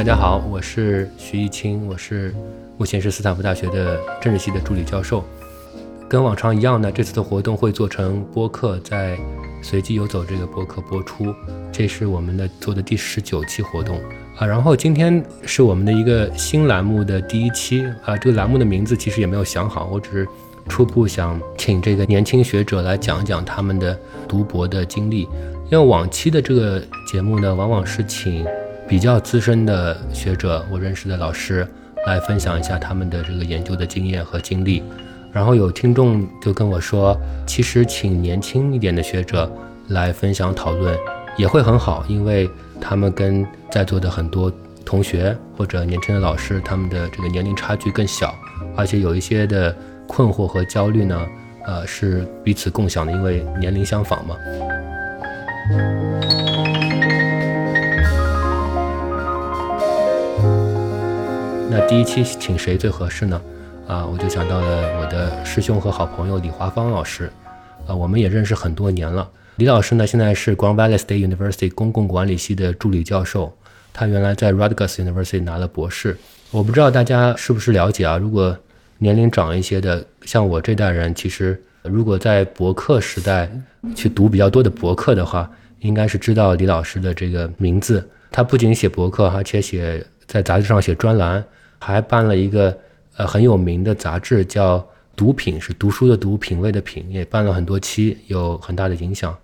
大家好，我是徐一清，我是目前是斯坦福大学的政治系的助理教授。跟往常一样呢，这次的活动会做成播客，在随机游走这个播客播出。这是我们的做的第十九期活动啊。然后今天是我们的一个新栏目的第一期啊。这个栏目的名字其实也没有想好，我只是初步想请这个年轻学者来讲讲他们的读博的经历。因为往期的这个节目呢，往往是请。比较资深的学者，我认识的老师来分享一下他们的这个研究的经验和经历。然后有听众就跟我说，其实请年轻一点的学者来分享讨论也会很好，因为他们跟在座的很多同学或者年轻的老师，他们的这个年龄差距更小，而且有一些的困惑和焦虑呢，呃，是彼此共享的，因为年龄相仿嘛。那第一期请谁最合适呢？啊，我就想到了我的师兄和好朋友李华芳老师，啊，我们也认识很多年了。李老师呢，现在是 Grand Valley State University 公共管理系的助理教授，他原来在 Rutgers University 拿了博士。我不知道大家是不是了解啊？如果年龄长一些的，像我这代人，其实如果在博客时代去读比较多的博客的话，应该是知道李老师的这个名字。他不仅写博客，而且写在杂志上写专栏。还办了一个呃很有名的杂志，叫《读品》，是读书的读，品味的品，也办了很多期，有很大的影响。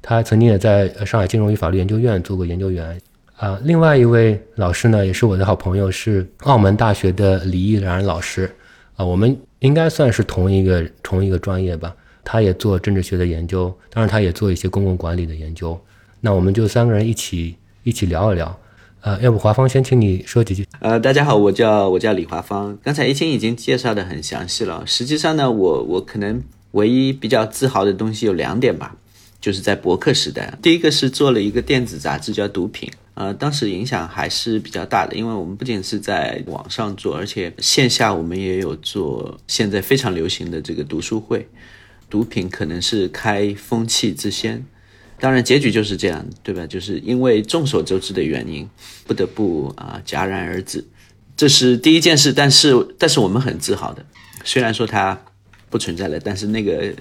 他曾经也在上海金融与法律研究院做过研究员。啊，另外一位老师呢，也是我的好朋友，是澳门大学的李毅然老师。啊，我们应该算是同一个同一个专业吧。他也做政治学的研究，当然他也做一些公共管理的研究。那我们就三个人一起一起聊一聊。呃，要不华芳先请你说几句。呃，大家好，我叫我叫李华芳。刚才一清已经介绍的很详细了。实际上呢，我我可能唯一比较自豪的东西有两点吧，就是在博客时代。第一个是做了一个电子杂志叫《毒品》，呃，当时影响还是比较大的，因为我们不仅是在网上做，而且线下我们也有做。现在非常流行的这个读书会，《毒品》可能是开风气之先。当然，结局就是这样，对吧？就是因为众所周知的原因，不得不啊戛然而止，这是第一件事。但是，但是我们很自豪的，虽然说它不存在了，但是那个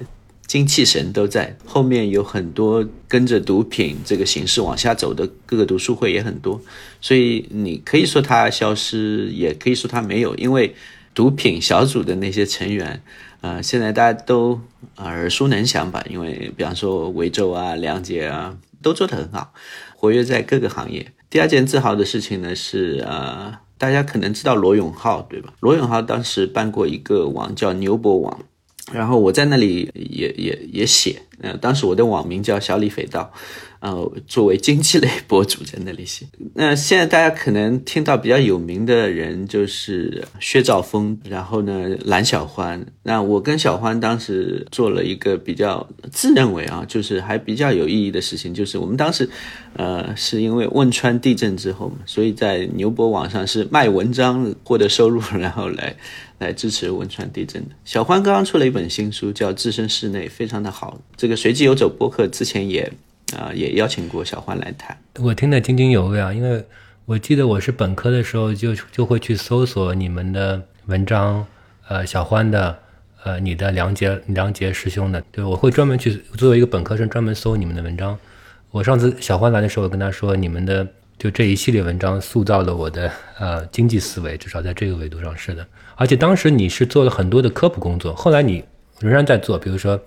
精气神都在。后面有很多跟着毒品这个形式往下走的各个读书会也很多，所以你可以说它消失，也可以说它没有，因为毒品小组的那些成员。啊，现在大家都耳熟能详吧？因为比方说维州啊、梁杰啊，都做得很好，活跃在各个行业。第二件自豪的事情呢是，呃，大家可能知道罗永浩对吧？罗永浩当时办过一个网叫牛博网，然后我在那里也也也写，呃，当时我的网名叫小李匪盗。呃，作为经济类博主在那里写。那现在大家可能听到比较有名的人就是薛兆丰，然后呢蓝小欢。那我跟小欢当时做了一个比较自认为啊，就是还比较有意义的事情，就是我们当时，呃，是因为汶川地震之后嘛，所以在牛博网上是卖文章获得收入，然后来来支持汶川地震的。小欢刚刚出了一本新书，叫《置身事内》，非常的好。这个随机游走播客之前也。啊，也邀请过小欢来谈，我听得津津有味啊。因为我记得我是本科的时候就就会去搜索你们的文章，呃，小欢的，呃，你的梁杰梁杰师兄的，对，我会专门去作为一个本科生专门搜你们的文章。我上次小欢来的时候，我跟他说，你们的就这一系列文章塑造了我的呃经济思维，至少在这个维度上是的。而且当时你是做了很多的科普工作，后来你仍然在做，比如说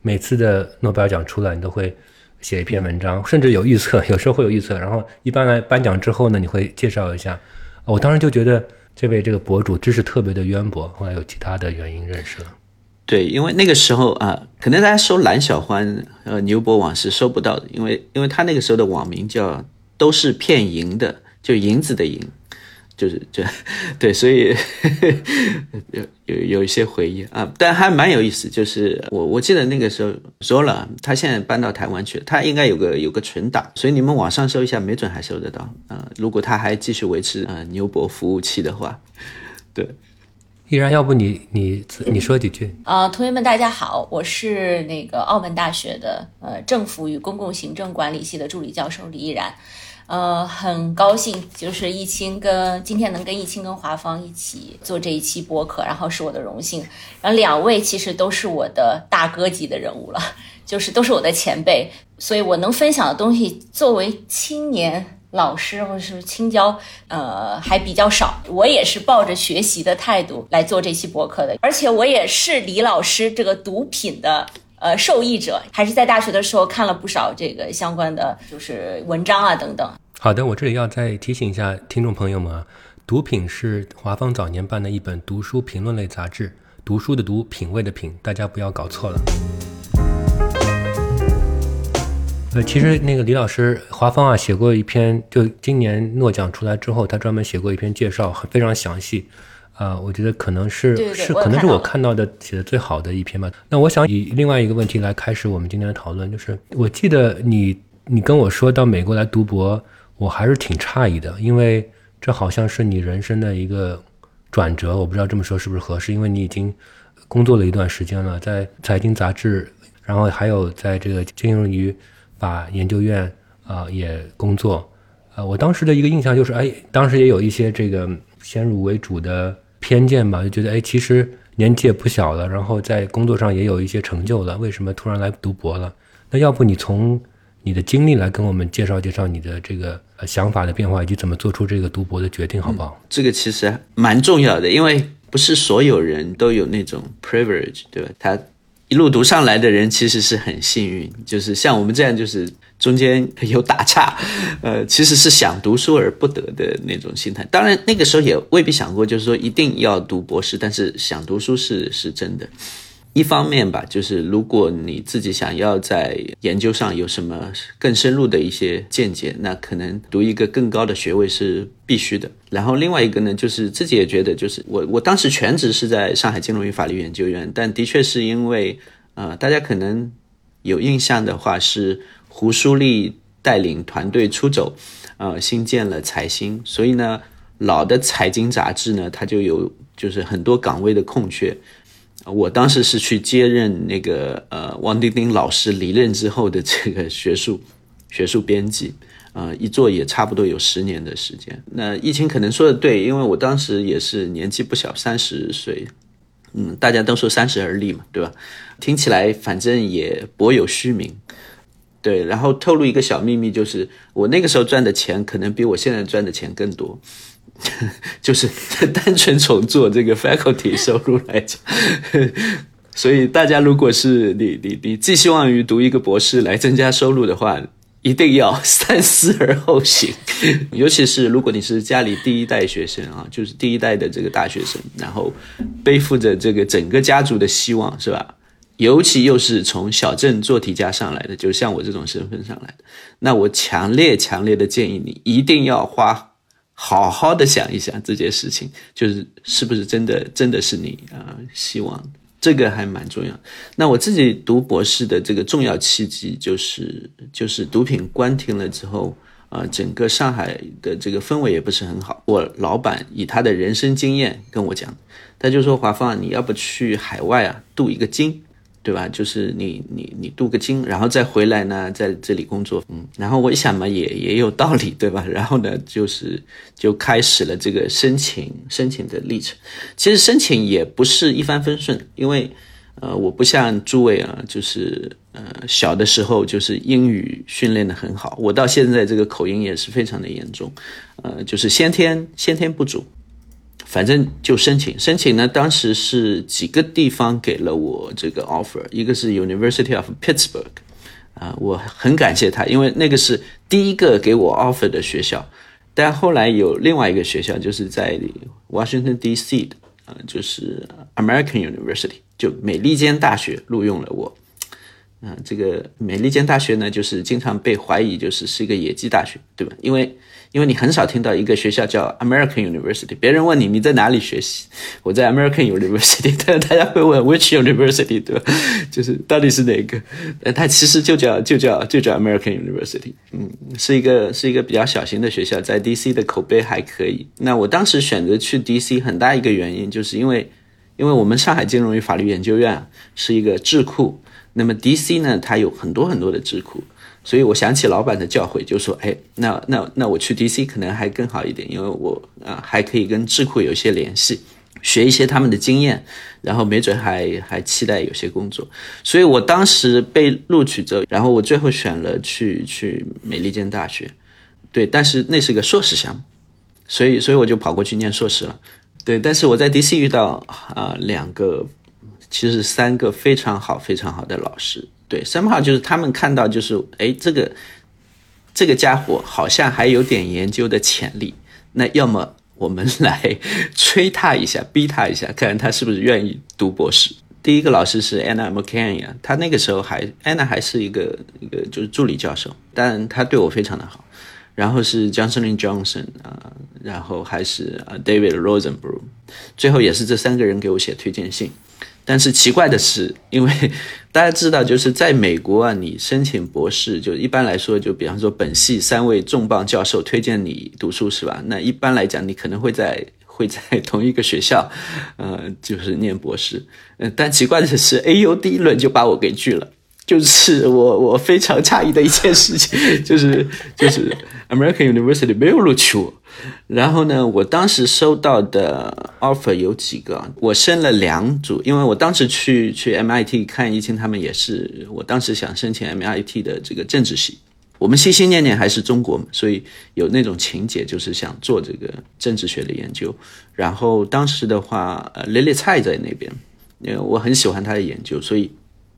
每次的诺贝尔奖出来，你都会。写一篇文章，甚至有预测，有时候会有预测。然后一般来颁奖之后呢，你会介绍一下。我当时就觉得这位这个博主知识特别的渊博。后来有其他的原因认识了。对，因为那个时候啊，可能大家搜蓝小欢呃牛博网是搜不到的，因为因为他那个时候的网名叫都是骗银的，就银子的银。就是这，对，所以 有有有一些回忆啊，但还蛮有意思。就是我我记得那个时候说了，他现在搬到台湾去了，他应该有个有个存档，所以你们网上搜一下，没准还搜得到啊。如果他还继续维持啊牛博服务器的话，对。依然，要不你你你说几句啊？同学们，大家好，我是那个澳门大学的呃政府与公共行政管理系的助理教授李依然。呃，很高兴就是易清跟今天能跟易清跟华芳一起做这一期播客，然后是我的荣幸。然后两位其实都是我的大哥级的人物了，就是都是我的前辈，所以我能分享的东西，作为青年老师或者是青椒，呃，还比较少。我也是抱着学习的态度来做这期播客的，而且我也是李老师这个毒品的。呃，受益者还是在大学的时候看了不少这个相关的就是文章啊等等。好的，我这里要再提醒一下听众朋友们啊，《毒品》是华方早年办的一本读书评论类杂志，读书的读，品味的品，大家不要搞错了。呃，其实那个李老师华方啊写过一篇，就今年诺奖出来之后，他专门写过一篇介绍，非常详细。啊，我觉得可能是是可能是我看到的写的最好的一篇吧。那我想以另外一个问题来开始我们今天的讨论，就是我记得你你跟我说到美国来读博，我还是挺诧异的，因为这好像是你人生的一个转折。我不知道这么说是不是合适，因为你已经工作了一段时间了，在财经杂志，然后还有在这个金融与法研究院啊也工作。啊，我当时的一个印象就是，哎，当时也有一些这个先入为主的。偏见吧，就觉得哎，其实年纪也不小了，然后在工作上也有一些成就了，为什么突然来读博了？那要不你从你的经历来跟我们介绍介绍你的这个想法的变化，以及怎么做出这个读博的决定，好不好？这个其实蛮重要的，因为不是所有人都有那种 privilege，对吧？他一路读上来的人其实是很幸运，就是像我们这样，就是。中间有打岔，呃，其实是想读书而不得的那种心态。当然，那个时候也未必想过，就是说一定要读博士。但是想读书是是真的。一方面吧，就是如果你自己想要在研究上有什么更深入的一些见解，那可能读一个更高的学位是必须的。然后另外一个呢，就是自己也觉得，就是我我当时全职是在上海金融与法律研究院，但的确是因为，呃，大家可能有印象的话是。胡舒立带领团队出走，呃，新建了财新，所以呢，老的财经杂志呢，它就有就是很多岗位的空缺。我当时是去接任那个呃王丁丁老师离任之后的这个学术学术编辑，呃，一做也差不多有十年的时间。那疫情可能说的对，因为我当时也是年纪不小，三十岁，嗯，大家都说三十而立嘛，对吧？听起来反正也颇有虚名。对，然后透露一个小秘密，就是我那个时候赚的钱可能比我现在赚的钱更多，就是 单纯从做这个 faculty 收入来讲，所以大家如果是你你你寄希望于读一个博士来增加收入的话，一定要 三思而后行，尤其是如果你是家里第一代学生啊，就是第一代的这个大学生，然后背负着这个整个家族的希望，是吧？尤其又是从小镇做题家上来的，就像我这种身份上来的，那我强烈强烈的建议你一定要花好好的想一想这件事情，就是是不是真的真的是你啊希望这个还蛮重要。那我自己读博士的这个重要契机就是就是毒品关停了之后，啊，整个上海的这个氛围也不是很好。我老板以他的人生经验跟我讲，他就说华芳，你要不去海外啊镀一个金。对吧？就是你你你镀个金，然后再回来呢，在这里工作。嗯，然后我一想嘛，也也有道理，对吧？然后呢，就是就开始了这个申请申请的历程。其实申请也不是一帆风顺，因为呃，我不像诸位啊，就是呃小的时候就是英语训练的很好，我到现在这个口音也是非常的严重，呃，就是先天先天不足。反正就申请，申请呢，当时是几个地方给了我这个 offer，一个是 University of Pittsburgh，啊，我很感谢他，因为那个是第一个给我 offer 的学校。但后来有另外一个学校，就是在 Washington D.C. 的，啊，就是 American University，就美利坚大学录用了我。啊，这个美利坚大学呢，就是经常被怀疑就是是一个野鸡大学，对吧？因为因为你很少听到一个学校叫 American University，别人问你你在哪里学习，我在 American University，但是大家会问 Which University，对吧？就是到底是哪个？呃，它其实就叫就叫就叫 American University，嗯，是一个是一个比较小型的学校，在 DC 的口碑还可以。那我当时选择去 DC 很大一个原因，就是因为因为我们上海金融与法律研究院是一个智库。那么 DC 呢，它有很多很多的智库，所以我想起老板的教诲，就说，哎，那那那我去 DC 可能还更好一点，因为我啊还可以跟智库有一些联系，学一些他们的经验，然后没准还还期待有些工作。所以我当时被录取之后，然后我最后选了去去美利坚大学，对，但是那是个硕士项目，所以所以我就跑过去念硕士了。对，但是我在 DC 遇到啊两个，其实三个非常好非常好的老师。对，三号就是他们看到就是哎这个这个家伙好像还有点研究的潜力，那要么我们 来催他一下，逼他一下，看看他是不是愿意读博士。第一个老师是 Anna McCann 呀，他那个时候还 Anna 还是一个一个就是助理教授，但他对我非常的好。然后是 Johnson Johnson 啊，然后还是啊 David Rosenberg，最后也是这三个人给我写推荐信。但是奇怪的是，因为 大家知道，就是在美国啊，你申请博士，就一般来说，就比方说本系三位重磅教授推荐你读书是吧？那一般来讲，你可能会在 会在同一个学校，呃，就是念博士。嗯，但奇怪的是，AU 第一轮就把我给拒了。就是我我非常诧异的一件事情，就是就是 American University 没有录取我。然后呢，我当时收到的 offer 有几个，我申了两组，因为我当时去去 MIT 看易清，他们也是，我当时想申请 MIT 的这个政治系。我们心心念念还是中国，所以有那种情节，就是想做这个政治学的研究。然后当时的话，呃，Lily 蔡在那边，因为我很喜欢他的研究，所以。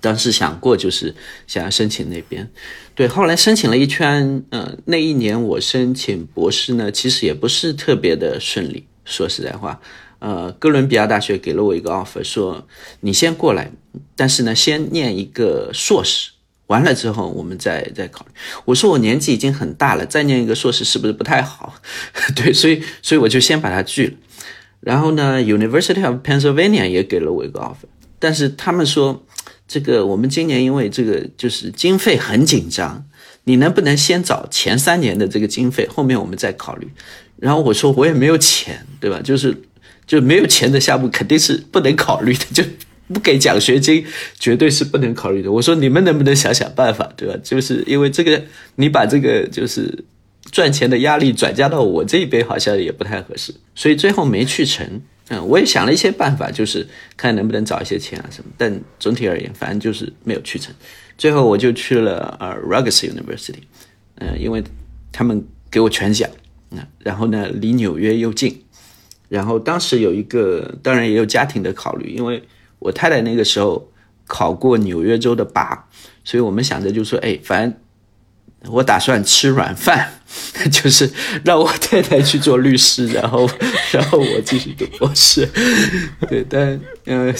当时想过，就是想要申请那边，对，后来申请了一圈，嗯，那一年我申请博士呢，其实也不是特别的顺利。说实在话，呃，哥伦比亚大学给了我一个 offer，说你先过来，但是呢，先念一个硕士，完了之后我们再再考虑。我说我年纪已经很大了，再念一个硕士是不是不太好？对，所以所以我就先把它拒了。然后呢，University of Pennsylvania 也给了我一个 offer，但是他们说。这个我们今年因为这个就是经费很紧张，你能不能先找前三年的这个经费，后面我们再考虑。然后我说我也没有钱，对吧？就是就没有钱的项目肯定是不能考虑的，就不给奖学金，绝对是不能考虑的。我说你们能不能想想办法，对吧？就是因为这个，你把这个就是赚钱的压力转嫁到我这边，好像也不太合适，所以最后没去成。嗯，我也想了一些办法，就是看能不能找一些钱啊什么，但总体而言，反正就是没有去成。最后我就去了呃 Rutgers University，嗯，因为他们给我全奖，嗯，然后呢离纽约又近，然后当时有一个，当然也有家庭的考虑，因为我太太那个时候考过纽约州的拔，所以我们想着就说，哎，反正。我打算吃软饭，就是让我太太去做律师，然后，然后我继续读博士。对，但呃，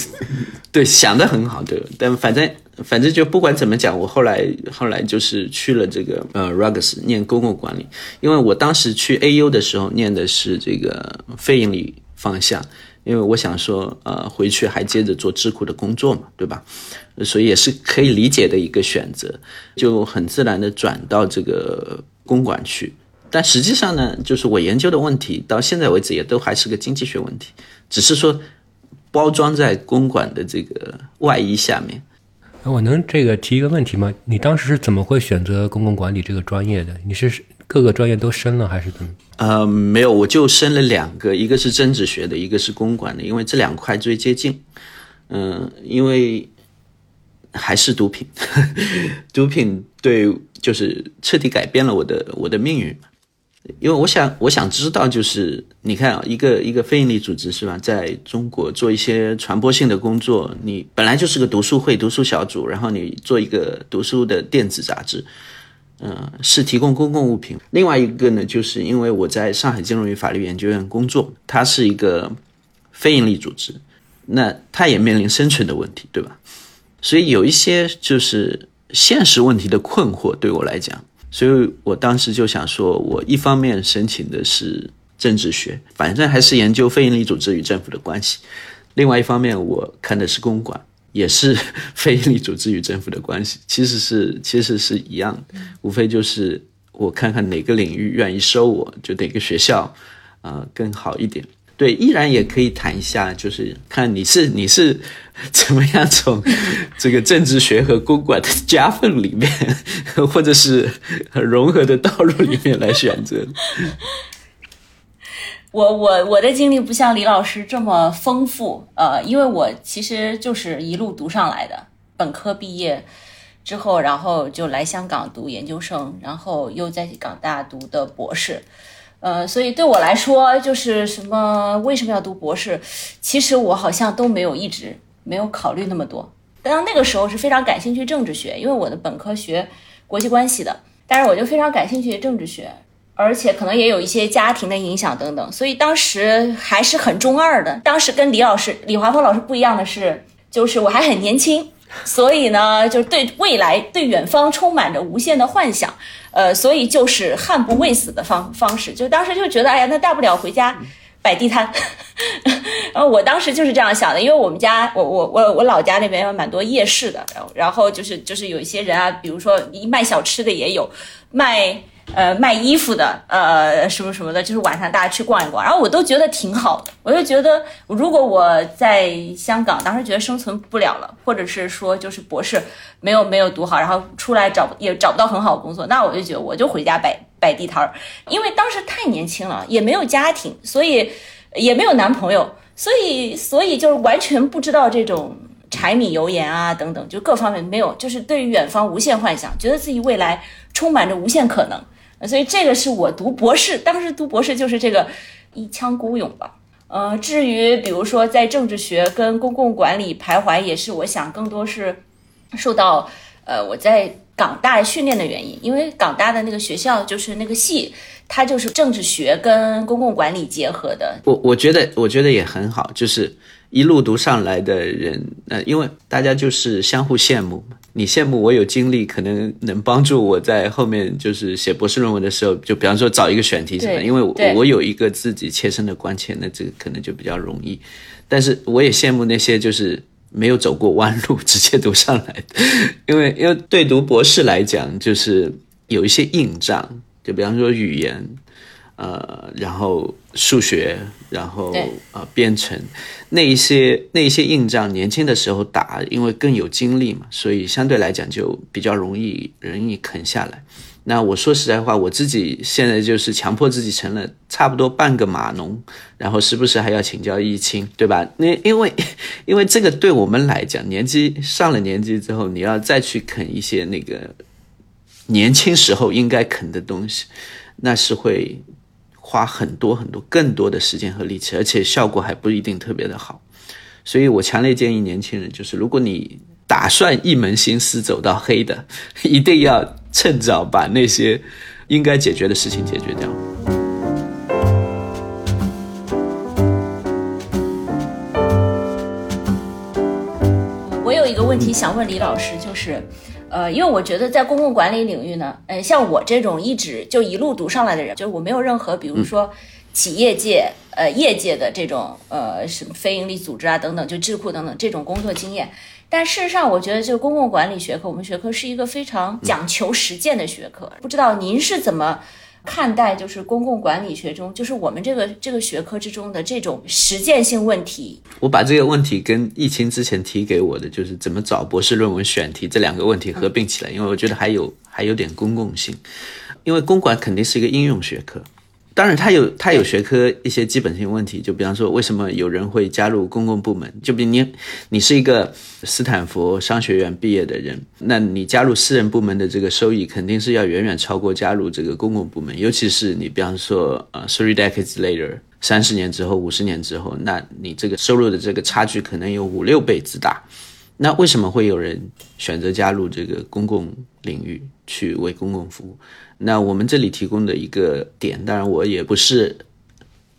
对，想的很好，对，但反正反正就不管怎么讲，我后来后来就是去了这个呃 Ruggs 念公共管理，因为我当时去 AU 的时候念的是这个非盈利方向。因为我想说，呃，回去还接着做智库的工作嘛，对吧？所以也是可以理解的一个选择，就很自然的转到这个公馆去。但实际上呢，就是我研究的问题到现在为止也都还是个经济学问题，只是说包装在公馆的这个外衣下面。我能这个提一个问题吗？你当时是怎么会选择公共管理这个专业的？你是？各个专业都升了还是怎么？呃，没有，我就升了两个，一个是政治学的，一个是公管的，因为这两块最接近。嗯，因为还是毒品，毒品对，就是彻底改变了我的我的命运。因为我想，我想知道，就是你看啊，一个一个非营利组织是吧，在中国做一些传播性的工作，你本来就是个读书会、读书小组，然后你做一个读书的电子杂志。嗯，是提供公共物品。另外一个呢，就是因为我在上海金融与法律研究院工作，它是一个非营利组织，那它也面临生存的问题，对吧？所以有一些就是现实问题的困惑对我来讲，所以我当时就想说，我一方面申请的是政治学，反正还是研究非营利组织与政府的关系；另外一方面，我看的是公管。也是 非营利组织与政府的关系，其实是其实是一样的，无非就是我看看哪个领域愿意收我，就哪个学校啊更好一点。对，依然也可以谈一下，就是看你是你是 怎么样从 这个政治学和公管的夹缝里面，或者是融合的道路里面来选择。我我我的经历不像李老师这么丰富，呃，因为我其实就是一路读上来的，本科毕业之后，然后就来香港读研究生，然后又在港大读的博士。呃，所以对我来说，就是什么为什么要读博士？其实我好像都没有一直没有考虑那么多。当然那个时候是非常感兴趣政治学，因为我的本科学国际关系的，但是我就非常感兴趣政治学，而且可能也有一些家庭的影响等等，所以当时还是很中二的。当时跟李老师、李华峰老师不一样的是，就是我还很年轻。所以呢，就对未来、对远方充满着无限的幻想，呃，所以就是悍不畏死的方方式。就当时就觉得，哎呀，那大不了回家摆地摊。然后我当时就是这样想的，因为我们家，我我我我老家那边有蛮多夜市的，然后然后就是就是有一些人啊，比如说卖小吃的也有，卖。呃，卖衣服的，呃，什么什么的，就是晚上大家去逛一逛，然后我都觉得挺好的。我就觉得，如果我在香港，当时觉得生存不了了，或者是说就是博士没有没有读好，然后出来找也找不到很好的工作，那我就觉得我就回家摆摆地摊儿，因为当时太年轻了，也没有家庭，所以也没有男朋友，所以所以就是完全不知道这种柴米油盐啊等等，就各方面没有，就是对于远方无限幻想，觉得自己未来充满着无限可能。所以这个是我读博士，当时读博士就是这个一腔孤勇吧。呃，至于比如说在政治学跟公共管理徘徊，也是我想更多是受到呃我在港大训练的原因，因为港大的那个学校就是那个系，它就是政治学跟公共管理结合的。我我觉得我觉得也很好，就是一路读上来的人，呃，因为大家就是相互羡慕嘛。你羡慕我有经历，可能能帮助我在后面就是写博士论文的时候，就比方说找一个选题什么，因为我有一个自己切身的关切，那这个可能就比较容易。但是我也羡慕那些就是没有走过弯路直接读上来的，因为因为对读博士来讲，就是有一些硬仗，就比方说语言。呃，然后数学，然后呃编程，那一些那一些硬仗，年轻的时候打，因为更有精力嘛，所以相对来讲就比较容易容易啃下来。那我说实在话，我自己现在就是强迫自己成了差不多半个码农，然后时不时还要请教易清，对吧？那因为 因为这个对我们来讲，年纪上了年纪之后，你要再去啃一些那个年轻时候应该啃的东西，那是会。花很多很多更多的时间和力气，而且效果还不一定特别的好，所以我强烈建议年轻人，就是如果你打算一门心思走到黑的，一定要趁早把那些应该解决的事情解决掉。我有一个问题想问李老师，就是。呃，因为我觉得在公共管理领域呢，呃，像我这种一直就一路读上来的人，就是我没有任何，比如说企业界、呃业界的这种呃什么非营利组织啊等等，就智库等等这种工作经验。但事实上，我觉得就公共管理学科，我们学科是一个非常讲求实践的学科。不知道您是怎么？看待就是公共管理学中，就是我们这个这个学科之中的这种实践性问题。我把这个问题跟疫情之前提给我的，就是怎么找博士论文选题这两个问题合并起来，因为我觉得还有还有点公共性，因为公管肯定是一个应用学科。当然，它有它有学科一些基本性问题，就比方说，为什么有人会加入公共部门？就比你，你是一个斯坦福商学院毕业的人，那你加入私人部门的这个收益肯定是要远远超过加入这个公共部门。尤其是你，比方说，呃，three decades later，三十年之后、五十年之后，那你这个收入的这个差距可能有五六倍之大。那为什么会有人选择加入这个公共领域去为公共服务？那我们这里提供的一个点，当然我也不是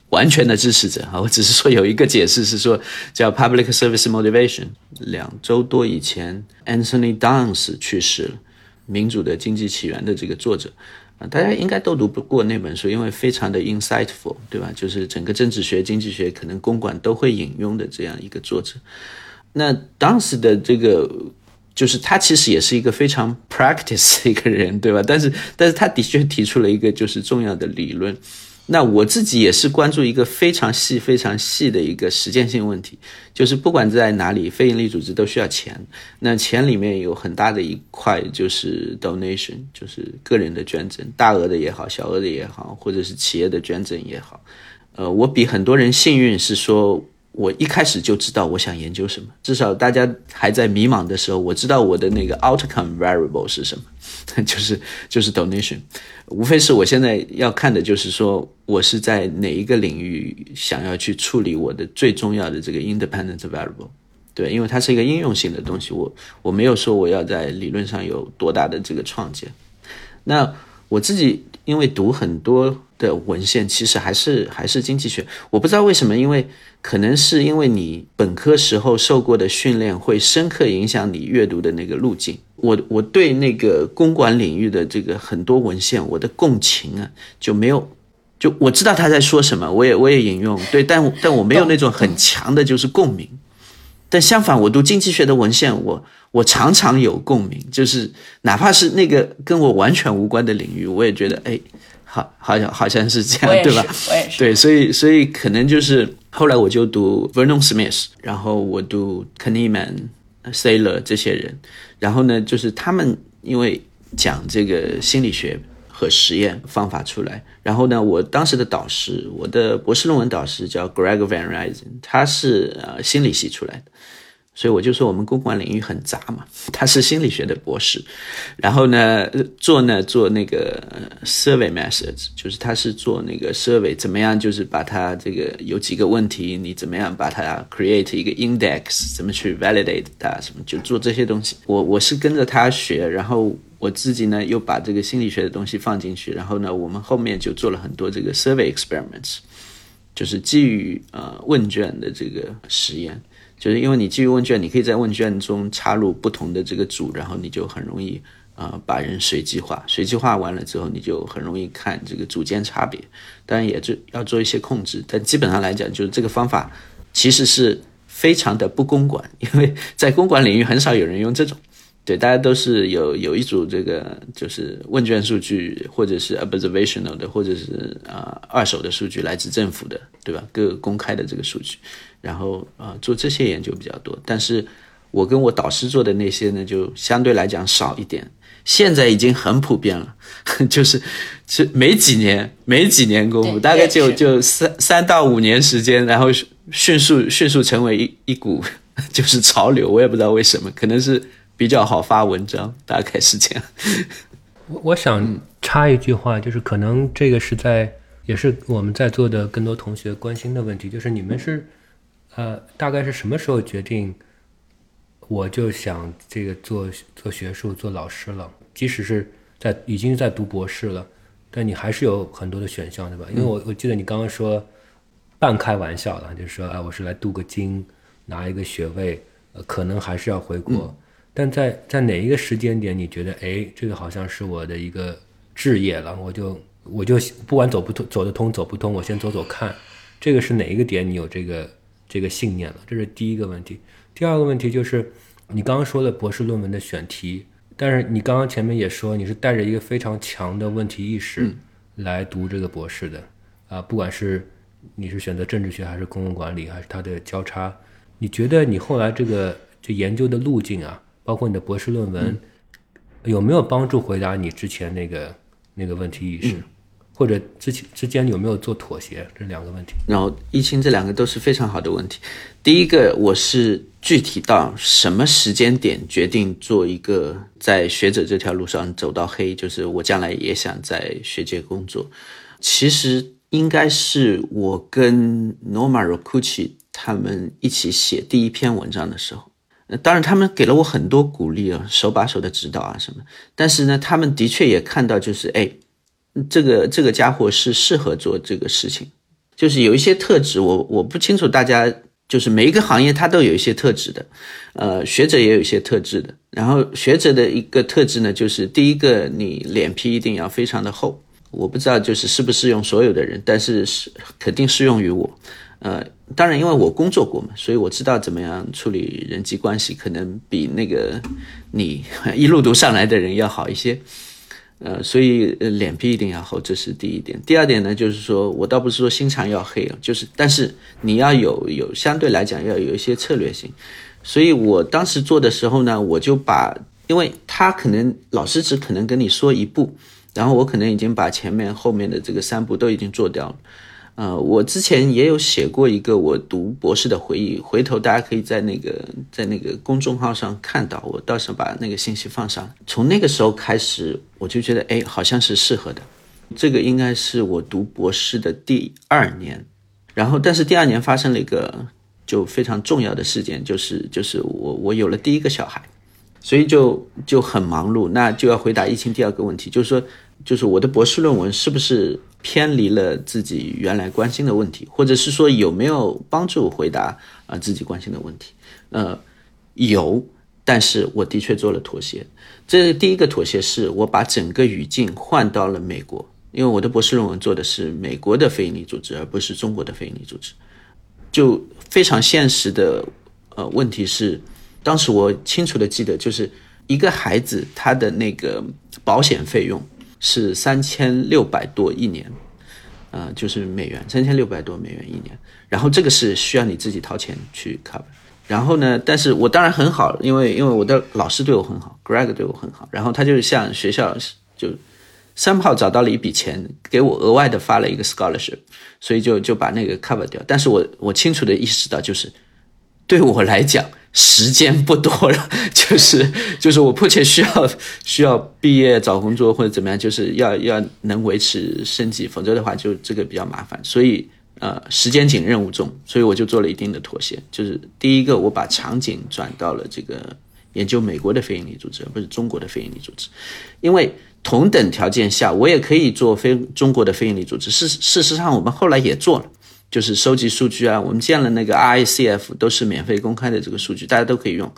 完全的支持者哈，我只是说有一个解释是说叫 public service motivation。两周多以前，Anthony Downs 去世了，《民主的经济起源》的这个作者啊，大家应该都读不过那本书，因为非常的 insightful，对吧？就是整个政治学、经济学可能公馆都会引用的这样一个作者。那当时的这个。就是他其实也是一个非常 practice 的一个人，对吧？但是，但是他的确提出了一个就是重要的理论，那我自己也是关注一个非常细、非常细的一个实践性问题，就是不管在哪里，非营利组织都需要钱。那钱里面有很大的一块就是 donation，就是个人的捐赠，大额的也好，小额的也好，或者是企业的捐赠也好。呃，我比很多人幸运，是说我一开始就知道我想研究什么，至少大家还在迷茫的时候，我知道我的那个 outcome variable 是什么。就是就是 donation，无非是我现在要看的就是说我是在哪一个领域想要去处理我的最重要的这个 independent variable，对，因为它是一个应用性的东西，我我没有说我要在理论上有多大的这个创建。那我自己因为读很多的文献，其实还是还是经济学，我不知道为什么，因为可能是因为你本科时候受过的训练会深刻影响你阅读的那个路径。我我对那个公管领域的这个很多文献，我的共情啊就没有，就我知道他在说什么，我也我也引用，对，但但我没有那种很强的就是共鸣。但相反，我读经济学的文献，我我常常有共鸣，就是哪怕是那个跟我完全无关的领域，我也觉得哎，好，好像好像是这样，对吧？我也是，对，所以所以可能就是后来我就读 Vernon Smith，然后我读 Kahneman、Saylor 这些人。然后呢，就是他们因为讲这个心理学和实验方法出来。然后呢，我当时的导师，我的博士论文导师叫 Greg Van Risen，他是呃心理系出来的。所以我就说我们公管领域很杂嘛，他是心理学的博士，然后呢做呢做那个 survey methods，就是他是做那个 survey 怎么样，就是把它这个有几个问题，你怎么样把它 create 一个 index，怎么去 validate 它，什么就做这些东西。我我是跟着他学，然后我自己呢又把这个心理学的东西放进去，然后呢我们后面就做了很多这个 survey experiments，就是基于呃问卷的这个实验。就是因为你基于问卷，你可以在问卷中插入不同的这个组，然后你就很容易啊把人随机化。随机化完了之后，你就很容易看这个组间差别。当然也就要做一些控制，但基本上来讲，就是这个方法其实是非常的不公管，因为在公管领域很少有人用这种。对，大家都是有有一组这个就是问卷数据，或者是 observational 的，或者是啊二手的数据来自政府的，对吧？各公开的这个数据。然后啊，做这些研究比较多，但是我跟我导师做的那些呢，就相对来讲少一点。现在已经很普遍了，就是是没几年，没几年功夫，大概就就三三到五年时间，然后迅速迅速成为一一股 就是潮流。我也不知道为什么，可能是比较好发文章，大概是这样。我我想插一句话，就是可能这个是在也是我们在座的更多同学关心的问题，就是你们是。呃，大概是什么时候决定，我就想这个做做学术做老师了？即使是在已经在读博士了，但你还是有很多的选项，对吧？因为我我记得你刚刚说半开玩笑了，就是说啊，我是来镀个金，拿一个学位，呃，可能还是要回国。但在在哪一个时间点，你觉得哎，这个好像是我的一个置业了，我就我就不管走不通走得通走不通，我先走走看。这个是哪一个点？你有这个？这个信念了，这是第一个问题。第二个问题就是，你刚刚说的博士论文的选题，但是你刚刚前面也说你是带着一个非常强的问题意识来读这个博士的啊，不管是你是选择政治学还是公共管理还是它的交叉，你觉得你后来这个就研究的路径啊，包括你的博士论文，有没有帮助回答你之前那个那个问题意识？或者之前之间有没有做妥协？这两个问题。然后，易清这两个都是非常好的问题。第一个，我是具体到什么时间点决定做一个在学者这条路上走到黑，就是我将来也想在学界工作。其实应该是我跟 Norma Rocucci 他们一起写第一篇文章的时候。当然，他们给了我很多鼓励啊，手把手的指导啊什么。但是呢，他们的确也看到，就是哎。这个这个家伙是适合做这个事情，就是有一些特质，我我不清楚大家就是每一个行业它都有一些特质的，呃，学者也有一些特质的。然后学者的一个特质呢，就是第一个你脸皮一定要非常的厚，我不知道就是适不适用所有的人，但是是肯定适用于我。呃，当然因为我工作过嘛，所以我知道怎么样处理人际关系，可能比那个你 一路读上来的人要好一些。呃，所以脸皮一定要厚，这是第一点。第二点呢，就是说我倒不是说心肠要黑，就是但是你要有有相对来讲要有一些策略性。所以我当时做的时候呢，我就把，因为他可能老师只可能跟你说一步，然后我可能已经把前面后面的这个三步都已经做掉了。呃，我之前也有写过一个我读博士的回忆，回头大家可以在那个在那个公众号上看到，我到时候把那个信息放上。从那个时候开始，我就觉得，哎，好像是适合的。这个应该是我读博士的第二年，然后但是第二年发生了一个就非常重要的事件，就是就是我我有了第一个小孩，所以就就很忙碌，那就要回答疫情第二个问题，就是说，就是我的博士论文是不是？偏离了自己原来关心的问题，或者是说有没有帮助回答啊自己关心的问题？呃，有，但是我的确做了妥协。这第一个妥协是我把整个语境换到了美国，因为我的博士论文做的是美国的非营利组织，而不是中国的非营利组织。就非常现实的呃问题是，当时我清楚的记得，就是一个孩子他的那个保险费用。是三千六百多一年，呃，就是美元三千六百多美元一年。然后这个是需要你自己掏钱去 cover。然后呢，但是我当然很好，因为因为我的老师对我很好，Greg 对我很好。然后他就是向学校就三炮找到了一笔钱，给我额外的发了一个 scholarship，所以就就把那个 cover 掉。但是我我清楚的意识到，就是对我来讲。时间不多了，就是就是我迫切需要需要毕业找工作或者怎么样，就是要要能维持生计，否则的话就这个比较麻烦。所以呃时间紧任务重，所以我就做了一定的妥协。就是第一个，我把场景转到了这个研究美国的非营利组织，而不是中国的非营利组织，因为同等条件下，我也可以做非中国的非营利组织。事事实上，我们后来也做了。就是收集数据啊，我们建了那个 I C F，都是免费公开的这个数据，大家都可以用。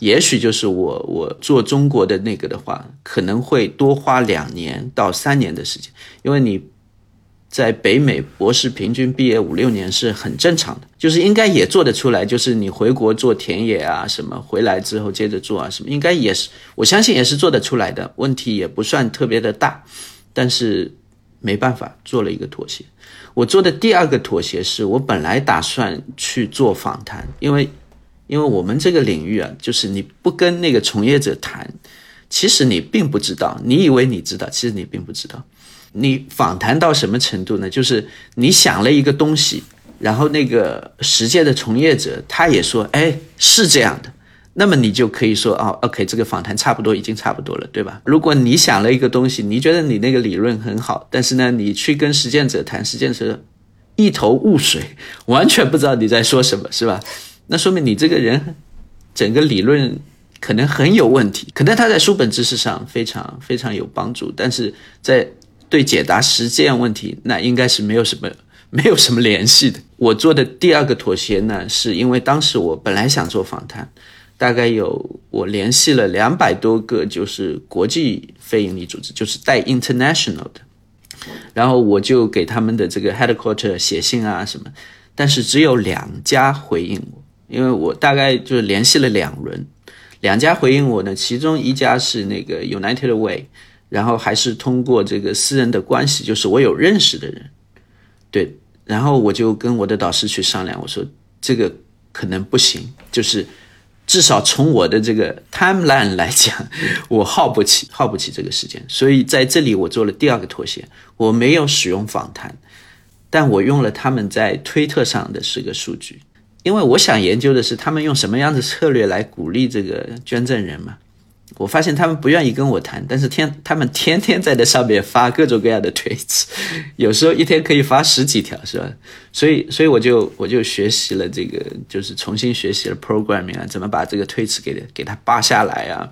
也许就是我我做中国的那个的话，可能会多花两年到三年的时间，因为你在北美博士平均毕业五六年是很正常的，就是应该也做得出来。就是你回国做田野啊什么，回来之后接着做啊什么，应该也是我相信也是做得出来的，问题也不算特别的大，但是没办法做了一个妥协。我做的第二个妥协是我本来打算去做访谈，因为，因为我们这个领域啊，就是你不跟那个从业者谈，其实你并不知道，你以为你知道，其实你并不知道。你访谈到什么程度呢？就是你想了一个东西，然后那个实践的从业者他也说，哎，是这样的。那么你就可以说哦，OK，这个访谈差不多已经差不多了，对吧？如果你想了一个东西，你觉得你那个理论很好，但是呢，你去跟实践者谈，实践者一头雾水，完全不知道你在说什么，是吧？那说明你这个人整个理论可能很有问题，可能他在书本知识上非常非常有帮助，但是在对解答实践问题，那应该是没有什么 没有什么联系的。我做的第二个妥协呢，是因为当时我本来想做访谈。大概有我联系了两百多个，就是国际非营利组织，就是带 international 的，然后我就给他们的这个 headquarter 写信啊什么，但是只有两家回应我，因为我大概就是联系了两轮，两家回应我呢，其中一家是那个 United Way，然后还是通过这个私人的关系，就是我有认识的人，对，然后我就跟我的导师去商量，我说这个可能不行，就是。至少从我的这个 timeline 来讲，我耗不起，耗不起这个时间。所以在这里，我做了第二个妥协，我没有使用访谈，但我用了他们在推特上的十个数据，因为我想研究的是他们用什么样的策略来鼓励这个捐赠人嘛。我发现他们不愿意跟我谈，但是天，他们天天在这上面发各种各样的推词，有时候一天可以发十几条，是吧？所以，所以我就我就学习了这个，就是重新学习了 programming 啊，怎么把这个推词给给它扒下来啊，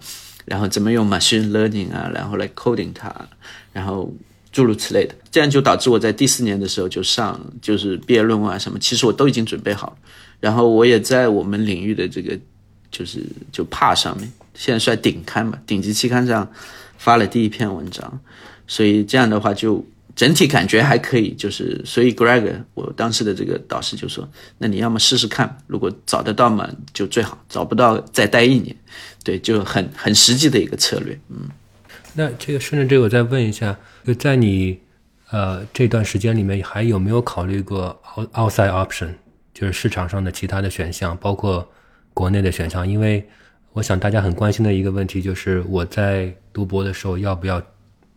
然后怎么用 machine learning 啊，然后来 coding 它，然后诸如此类的，这样就导致我在第四年的时候就上就是毕业论文啊什么，其实我都已经准备好，然后我也在我们领域的这个就是就怕上面。现在算顶刊嘛，顶级期刊上发了第一篇文章，所以这样的话就整体感觉还可以。就是所以 Greg 我当时的这个导师就说：“那你要么试试看，如果找得到嘛就最好，找不到再待一年。”对，就很很实际的一个策略。嗯，那这个顺着这个，我再问一下，就在你呃这段时间里面，还有没有考虑过 outside option，就是市场上的其他的选项，包括国内的选项？因为我想大家很关心的一个问题就是我在读博的时候要不要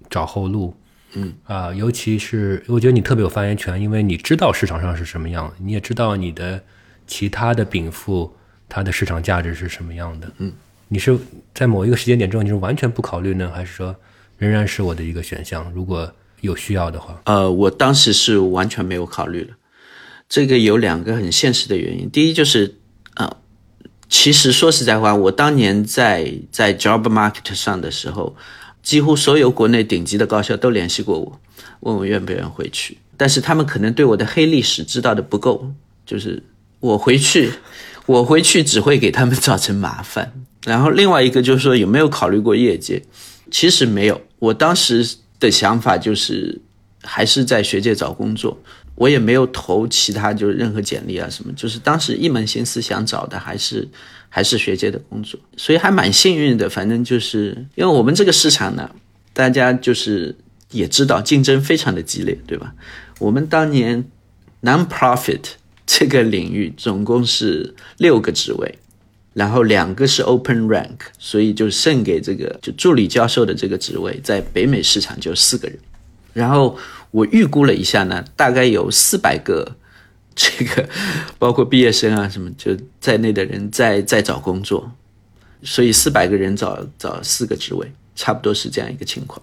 找后路？嗯啊，尤其是我觉得你特别有发言权，因为你知道市场上是什么样，你也知道你的其他的禀赋它的市场价值是什么样的。嗯，你是在某一个时间点之后，你是完全不考虑呢，还是说仍然是我的一个选项？如果有需要的话，呃，我当时是完全没有考虑了。这个有两个很现实的原因，第一就是啊、其实说实在话，我当年在在 job market 上的时候，几乎所有国内顶级的高校都联系过我，问我愿不愿意回去。但是他们可能对我的黑历史知道的不够，就是我回去，我回去只会给他们造成麻烦。然后另外一个就是说有没有考虑过业界？其实没有，我当时的想法就是还是在学界找工作，我也没有投其他就任何简历啊什么，就是当时一门心思想找的还是还是学界的工作，所以还蛮幸运的。反正就是因为我们这个市场呢，大家就是也知道竞争非常的激烈，对吧？我们当年 non-profit 这个领域总共是六个职位。然后两个是 open rank，所以就剩给这个就助理教授的这个职位，在北美市场就四个人。然后我预估了一下呢，大概有四百个这个 包括毕业生啊什么就在内的人在在找工作，所以四百个人找找四个职位，差不多是这样一个情况。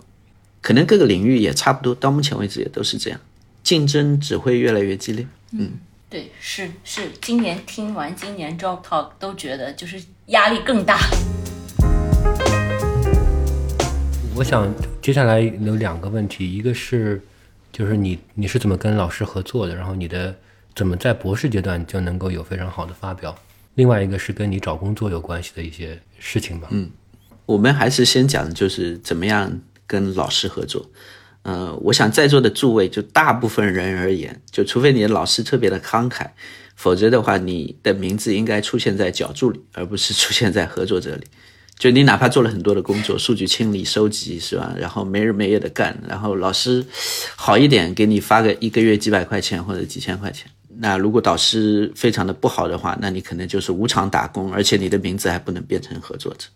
可能各个领域也差不多，到目前为止也都是这样，竞争只会越来越激烈。嗯。对，是是，今年听完今年 Job Talk 都觉得就是压力更大。我想接下来有两个问题，一个是就是你你是怎么跟老师合作的，然后你的怎么在博士阶段就能够有非常好的发表，另外一个是跟你找工作有关系的一些事情吧。嗯，我们还是先讲就是怎么样跟老师合作。呃，我想在座的诸位，就大部分人而言，就除非你的老师特别的慷慨，否则的话，你的名字应该出现在脚注里，而不是出现在合作者里。就你哪怕做了很多的工作，数据清理、收集，是吧？然后没日没夜的干，然后老师好一点，给你发个一个月几百块钱或者几千块钱。那如果导师非常的不好的话，那你可能就是无偿打工，而且你的名字还不能变成合作者。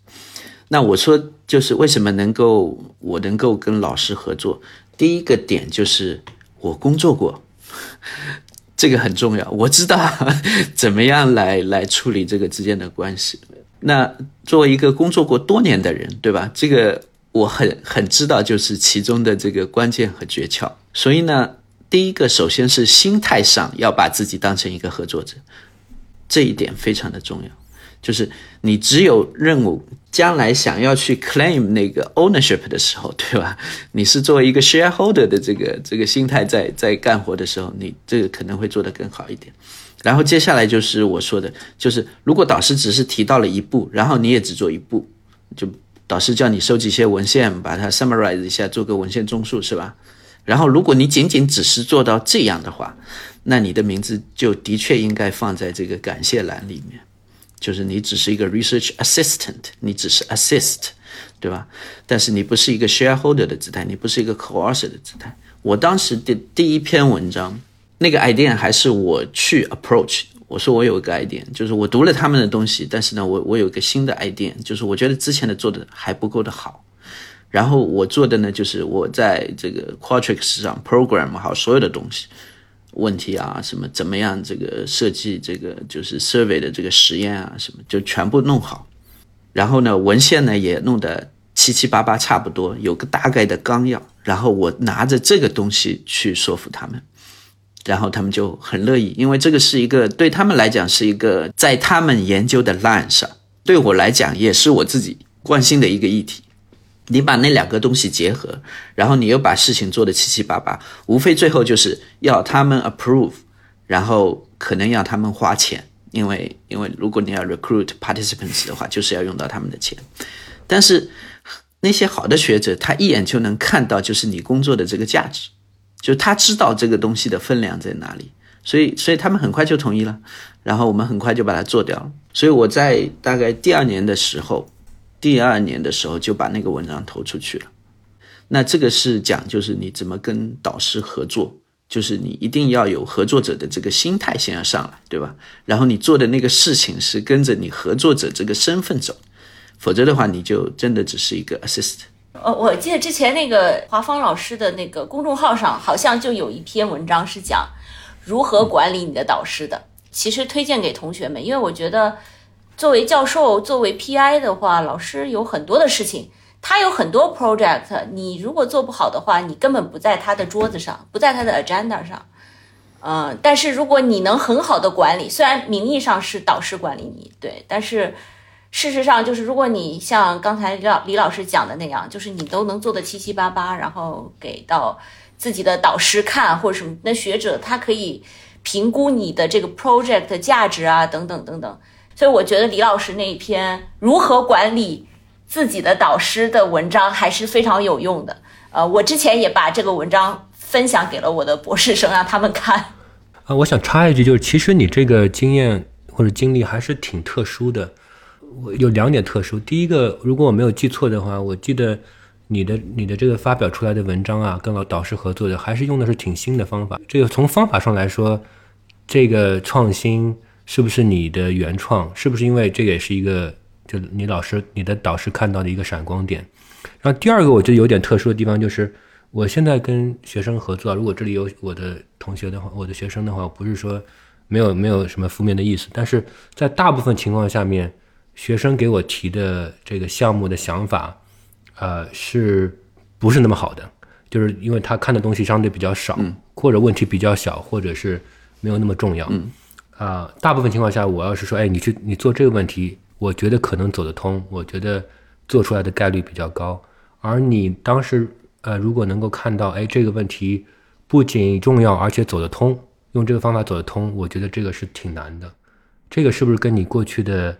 那我说，就是为什么能够我能够跟老师合作？第一个点就是我工作过，这个很重要，我知道怎么样来来处理这个之间的关系。那作为一个工作过多年的人，对吧？这个我很很知道，就是其中的这个关键和诀窍。所以呢，第一个首先是心态上要把自己当成一个合作者，这一点非常的重要。就是你只有任务将来想要去 claim 那个 ownership 的时候，对吧？你是作为一个 shareholder 的这个这个心态在在干活的时候，你这个可能会做得更好一点。然后接下来就是我说的，就是如果导师只是提到了一步，然后你也只做一步，就导师叫你收集一些文献，把它 summarize 一下，做个文献综述，是吧？然后如果你仅仅只是做到这样的话，那你的名字就的确应该放在这个感谢栏里面。就是你只是一个 research assistant，你只是 assist，对吧？但是你不是一个 shareholder 的姿态，你不是一个 co-author 的姿态。我当时的第一篇文章，那个 idea 还是我去 approach，我说我有一个 idea，就是我读了他们的东西，但是呢，我我有一个新的 idea，就是我觉得之前的做的还不够的好。然后我做的呢，就是我在这个 q u a t r i c s 上 program 好所有的东西。问题啊，什么怎么样？这个设计这个就是 survey 的这个实验啊，什么就全部弄好。然后呢，文献呢也弄得七七八八差不多，有个大概的纲要。然后我拿着这个东西去说服他们，然后他们就很乐意，因为这个是一个对他们来讲是一个在他们研究的 line 上，对我来讲也是我自己关心的一个议题。你把那两个东西结合，然后你又把事情做得七七八八，无非最后就是要他们 approve，然后可能要他们花钱，因为因为如果你要 recruit participants 的话，就是要用到他们的钱。但是那些好的学者，他一眼就能看到，就是你工作的这个价值，就他知道这个东西的分量在哪里，所以所以他们很快就同意了，然后我们很快就把它做掉了。所以我在大概第二年的时候。第二年的时候就把那个文章投出去了，那这个是讲就是你怎么跟导师合作，就是你一定要有合作者的这个心态先要上来，对吧？然后你做的那个事情是跟着你合作者这个身份走，否则的话你就真的只是一个 assist。呃，我记得之前那个华芳老师的那个公众号上，好像就有一篇文章是讲如何管理你的导师的。其实推荐给同学们，因为我觉得作为教授、作为 PI 的话，老师有很多的事情，他有很多 project，你如果做不好的话，你根本不在他的桌子上，不在他的 agenda 上。嗯，但是如果你能很好的管理，虽然名义上是导师管理你，对，但是事实上就是如果你像刚才李老李老师讲的那样，就是你都能做的七七八八，然后给到自己的导师看或者什么，那学者他可以。评估你的这个 project 的价值啊，等等等等，所以我觉得李老师那一篇如何管理自己的导师的文章还是非常有用的。呃，我之前也把这个文章分享给了我的博士生，让他们看。啊，我想插一句，就是其实你这个经验或者经历还是挺特殊的。我有两点特殊，第一个，如果我没有记错的话，我记得。你的你的这个发表出来的文章啊，跟老导师合作的，还是用的是挺新的方法。这个从方法上来说，这个创新是不是你的原创？是不是因为这也是一个就你老师、你的导师看到的一个闪光点？然后第二个，我觉得有点特殊的地方就是，我现在跟学生合作，如果这里有我的同学的话，我的学生的话，不是说没有没有什么负面的意思，但是在大部分情况下面，学生给我提的这个项目的想法。呃，是不是那么好的？就是因为他看的东西相对比较少，或者问题比较小，或者是没有那么重要。啊，大部分情况下，我要是说，哎，你去你做这个问题，我觉得可能走得通，我觉得做出来的概率比较高。而你当时，呃，如果能够看到，哎，这个问题不仅重要，而且走得通，用这个方法走得通，我觉得这个是挺难的。这个是不是跟你过去的？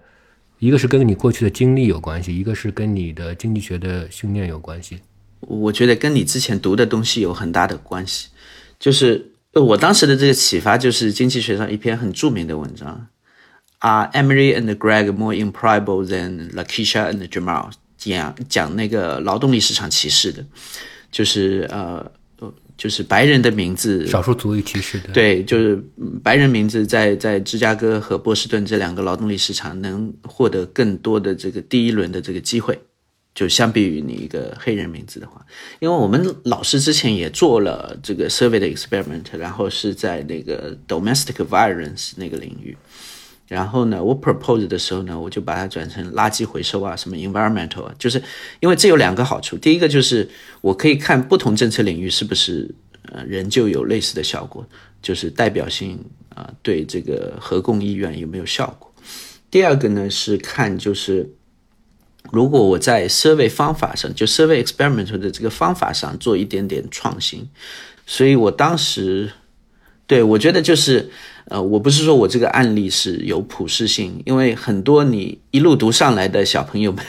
一个是跟你过去的经历有关系，一个是跟你的经济学的训练有关系。我觉得跟你之前读的东西有很大的关系。就是我当时的这个启发，就是经济学上一篇很著名的文章，Are Emily and Greg more improbable than Lakisha and Jamal？讲讲那个劳动力市场歧视的，就是呃。就是白人的名字，少数族裔歧视的，对，就是白人名字在在芝加哥和波士顿这两个劳动力市场能获得更多的这个第一轮的这个机会，就相比于你一个黑人名字的话，因为我们老师之前也做了这个 survey 的 experiment，然后是在那个 domestic violence 那个领域。然后呢，我 propose 的时候呢，我就把它转成垃圾回收啊，什么 environmental 啊，就是因为这有两个好处。第一个就是我可以看不同政策领域是不是呃人就有类似的效果，就是代表性啊，对这个合共意愿有没有效果。第二个呢是看就是如果我在 survey 方法上，就 survey experimental 的这个方法上做一点点创新。所以我当时对我觉得就是。呃，我不是说我这个案例是有普适性，因为很多你一路读上来的小朋友们，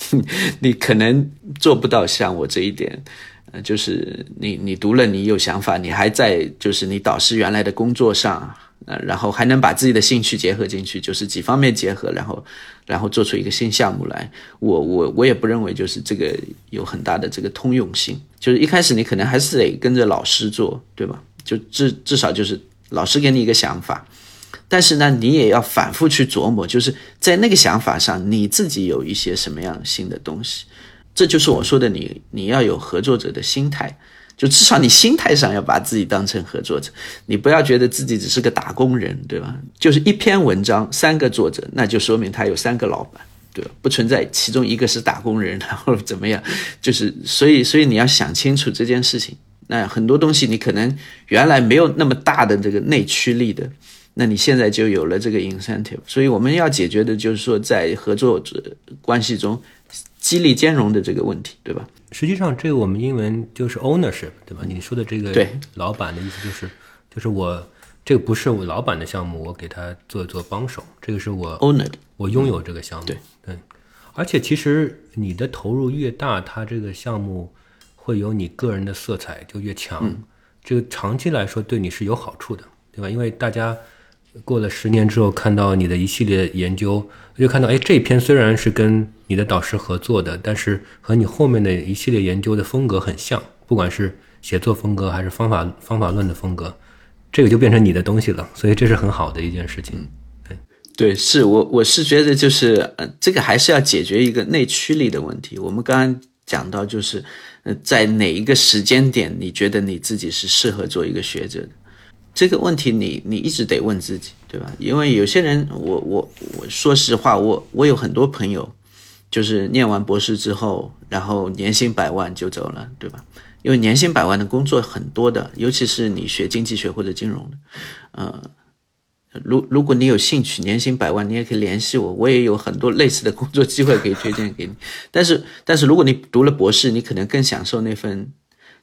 你可能做不到像我这一点，呃，就是你你读了，你有想法，你还在就是你导师原来的工作上，呃，然后还能把自己的兴趣结合进去，就是几方面结合，然后然后做出一个新项目来。我我我也不认为就是这个有很大的这个通用性，就是一开始你可能还是得跟着老师做，对吧？就至至少就是。老师给你一个想法，但是呢，你也要反复去琢磨，就是在那个想法上，你自己有一些什么样新的东西。这就是我说的，你你要有合作者的心态，就至少你心态上要把自己当成合作者，你不要觉得自己只是个打工人，对吧？就是一篇文章三个作者，那就说明他有三个老板，对吧？不存在其中一个是打工人，然后怎么样？就是所以，所以你要想清楚这件事情。那很多东西你可能原来没有那么大的这个内驱力的，那你现在就有了这个 incentive。所以我们要解决的就是说，在合作者关系中激励兼容的这个问题，对吧？实际上，这个我们英文就是 ownership，对吧？你说的这个对老板的意思就是，就是我这个不是我老板的项目，我给他做做帮手，这个是我 owner，我拥有这个项目。对对，而且其实你的投入越大，他这个项目。会有你个人的色彩就越强，这个长期来说对你是有好处的，对吧？因为大家过了十年之后，看到你的一系列研究，就看到，哎，这篇虽然是跟你的导师合作的，但是和你后面的一系列研究的风格很像，不管是写作风格还是方法方法论的风格，这个就变成你的东西了，所以这是很好的一件事情。对，对，是我我是觉得就是呃，这个还是要解决一个内驱力的问题。我们刚刚讲到就是，呃，在哪一个时间点，你觉得你自己是适合做一个学者的？这个问题你你一直得问自己，对吧？因为有些人，我我我说实话，我我有很多朋友，就是念完博士之后，然后年薪百万就走了，对吧？因为年薪百万的工作很多的，尤其是你学经济学或者金融的，呃，如如果你有兴趣，年薪百万，你也可以联系我，我也有很多类似的工作机会可以推荐给你。但是但是如果你读了博士，你可能更享受那份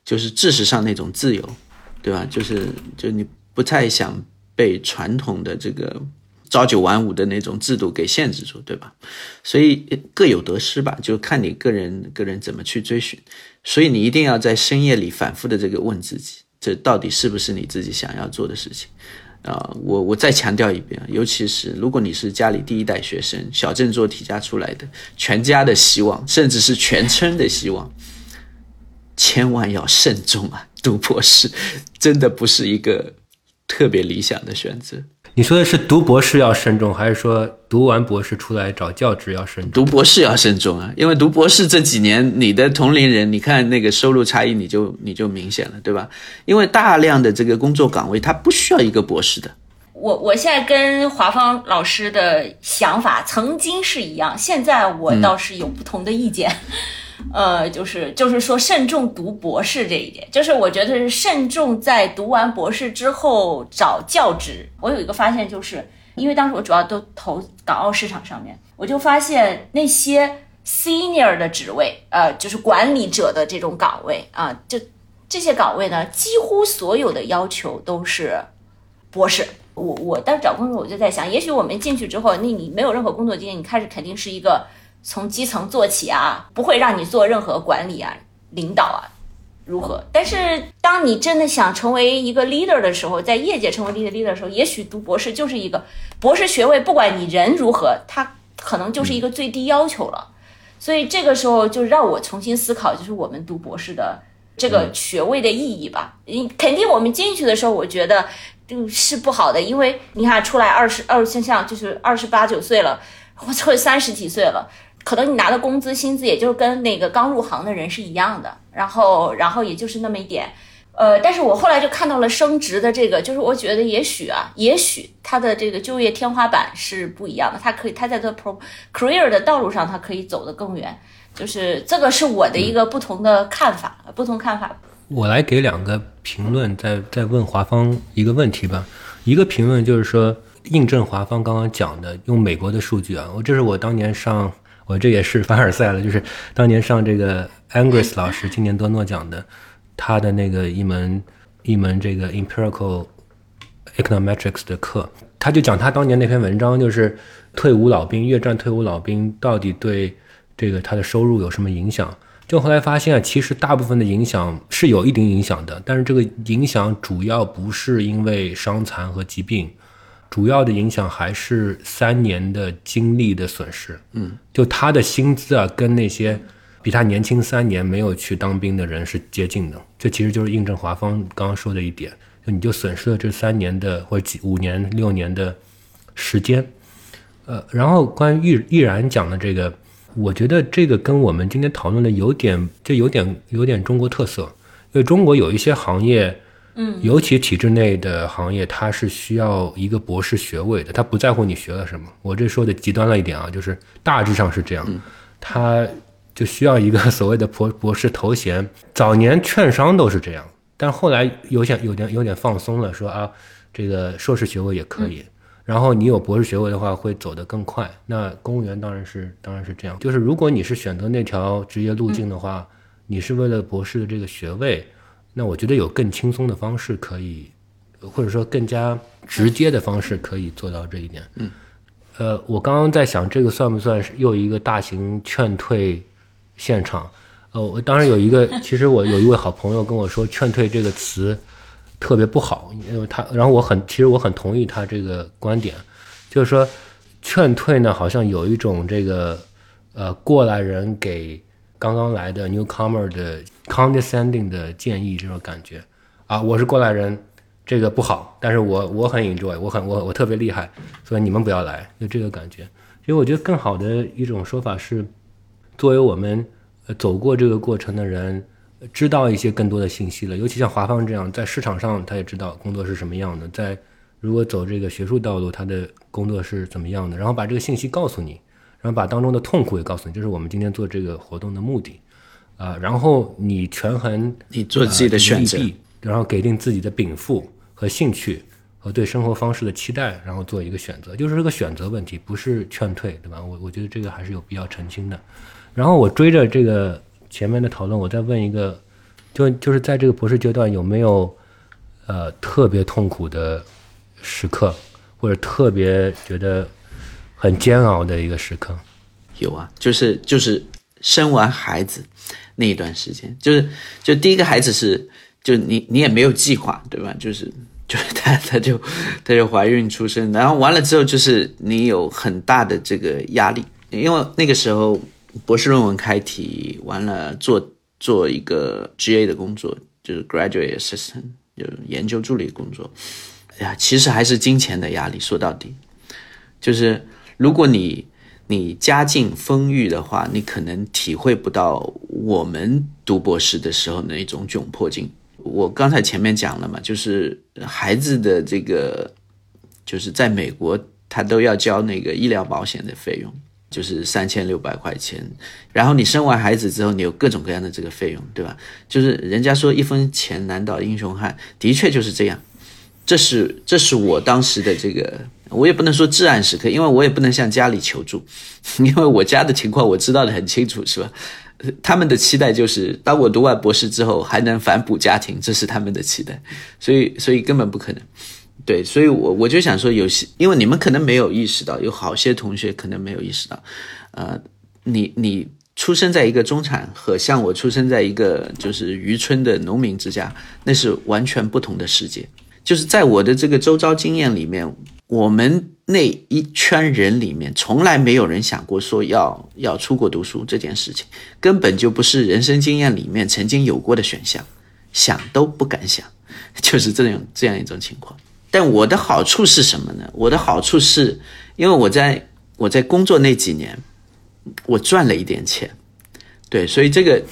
就是知识上那种自由，对吧？就是就你。不太想被传统的这个朝九晚五的那种制度给限制住，对吧？所以各有得失吧，就看你个人个人怎么去追寻。所以你一定要在深夜里反复的这个问自己，这到底是不是你自己想要做的事情啊？我我再强调一遍，尤其是如果你是家里第一代学生，小镇做题家出来的，全家的希望，甚至是全村的希望，千万要慎重啊！读博士真的不是一个。特别理想的选择，你说的是读博士要慎重，还是说读完博士出来找教职要慎重？读博士要慎重啊，因为读博士这几年，你的同龄人，你看那个收入差异，你就你就明显了，对吧？因为大量的这个工作岗位，它不需要一个博士的。我我现在跟华芳老师的想法曾经是一样，现在我倒是有不同的意见。呃，就是就是说慎重读博士这一点，就是我觉得是慎重在读完博士之后找教职。我有一个发现，就是因为当时我主要都投港澳市场上面，我就发现那些 senior 的职位，呃，就是管理者的这种岗位啊，就这些岗位呢，几乎所有的要求都是博士。我我当时找工作，我就在想，也许我们进去之后，那你没有任何工作经验，你开始肯定是一个。从基层做起啊，不会让你做任何管理啊、领导啊，如何？但是当你真的想成为一个 leader 的时候，在业界成为 leader 的时候，也许读博士就是一个博士学位，不管你人如何，他可能就是一个最低要求了。所以这个时候就让我重新思考，就是我们读博士的这个学位的意义吧。你肯定我们进去的时候，我觉得是不好的，因为你看出来二十二，像像就是二十八九岁了，或者三十几岁了。可能你拿的工资薪资也就跟那个刚入行的人是一样的，然后然后也就是那么一点，呃，但是我后来就看到了升职的这个，就是我觉得也许啊，也许他的这个就业天花板是不一样的，他可以他在这 pro career 的道路上他可以走得更远，就是这个是我的一个不同的看法，不同看法。我来给两个评论，再再问华方一个问题吧。一个评论就是说印证华方刚刚讲的，用美国的数据啊，我这是我当年上。我这也是凡尔赛了，就是当年上这个 Angus 老师今年得诺奖的，他的那个一门一门这个 Empirical Econometrics 的课，他就讲他当年那篇文章，就是退伍老兵越战退伍老兵到底对这个他的收入有什么影响？就后来发现啊，其实大部分的影响是有一定影响的，但是这个影响主要不是因为伤残和疾病。主要的影响还是三年的精力的损失。嗯，就他的薪资啊，跟那些比他年轻三年没有去当兵的人是接近的。这其实就是印证华方刚刚说的一点，就你就损失了这三年的或者几五年、六年的时间。呃，然后关于易易然讲的这个，我觉得这个跟我们今天讨论的有点，就有点有点中国特色，因为中国有一些行业。嗯，尤其体制内的行业，它是需要一个博士学位的，他不在乎你学了什么。我这说的极端了一点啊，就是大致上是这样，他就需要一个所谓的博 博士头衔。早年券商都是这样，但后来有点有点有点放松了，说啊，这个硕士学位也可以。然后你有博士学位的话，会走得更快。那公务员当然是当然是这样，就是如果你是选择那条职业路径的话，你是为了博士的这个学位。那我觉得有更轻松的方式可以，或者说更加直接的方式可以做到这一点。嗯，呃，我刚刚在想，这个算不算是又一个大型劝退现场？呃，我当然有一个，其实我有一位好朋友跟我说，劝退这个词特别不好，因为他，然后我很，其实我很同意他这个观点，就是说劝退呢，好像有一种这个呃过来人给刚刚来的 newcomer 的 condescending 的建议这种感觉啊，我是过来人，这个不好，但是我我很 enjoy，我很我我特别厉害，所以你们不要来，就这个感觉。其实我觉得更好的一种说法是，作为我们呃走过这个过程的人。知道一些更多的信息了，尤其像华芳这样，在市场上他也知道工作是什么样的，在如果走这个学术道路，他的工作是怎么样的，然后把这个信息告诉你，然后把当中的痛苦也告诉你，这是我们今天做这个活动的目的啊。然后你权衡你做自己的选择，然后给定自己的禀赋和兴趣和对生活方式的期待，然后做一个选择，就是这个选择问题，不是劝退，对吧？我我觉得这个还是有必要澄清的。然后我追着这个。前面的讨论，我再问一个，就就是在这个博士阶段有没有呃特别痛苦的时刻，或者特别觉得很煎熬的一个时刻？有啊，就是就是生完孩子那一段时间，就是就第一个孩子是就你你也没有计划对吧？就是 就是他他就他就怀孕出生，然后完了之后就是你有很大的这个压力，因为那个时候。博士论文开题完了，做做一个 GA 的工作，就是 Graduate Assistant，就是研究助理工作。哎呀，其实还是金钱的压力。说到底，就是如果你你家境丰裕的话，你可能体会不到我们读博士的时候那种窘迫劲。我刚才前面讲了嘛，就是孩子的这个，就是在美国他都要交那个医疗保险的费用。就是三千六百块钱，然后你生完孩子之后，你有各种各样的这个费用，对吧？就是人家说一分钱难倒英雄汉，的确就是这样。这是这是我当时的这个，我也不能说至暗时刻，因为我也不能向家里求助，因为我家的情况我知道的很清楚，是吧？他们的期待就是当我读完博士之后还能反哺家庭，这是他们的期待，所以所以根本不可能。对，所以，我我就想说，有些，因为你们可能没有意识到，有好些同学可能没有意识到，呃，你你出生在一个中产和像我出生在一个就是渔村的农民之家，那是完全不同的世界。就是在我的这个周遭经验里面，我们那一圈人里面，从来没有人想过说要要出国读书这件事情，根本就不是人生经验里面曾经有过的选项，想都不敢想，就是这种这样一种情况。但我的好处是什么呢？我的好处是，因为我在我在工作那几年，我赚了一点钱，对，所以这个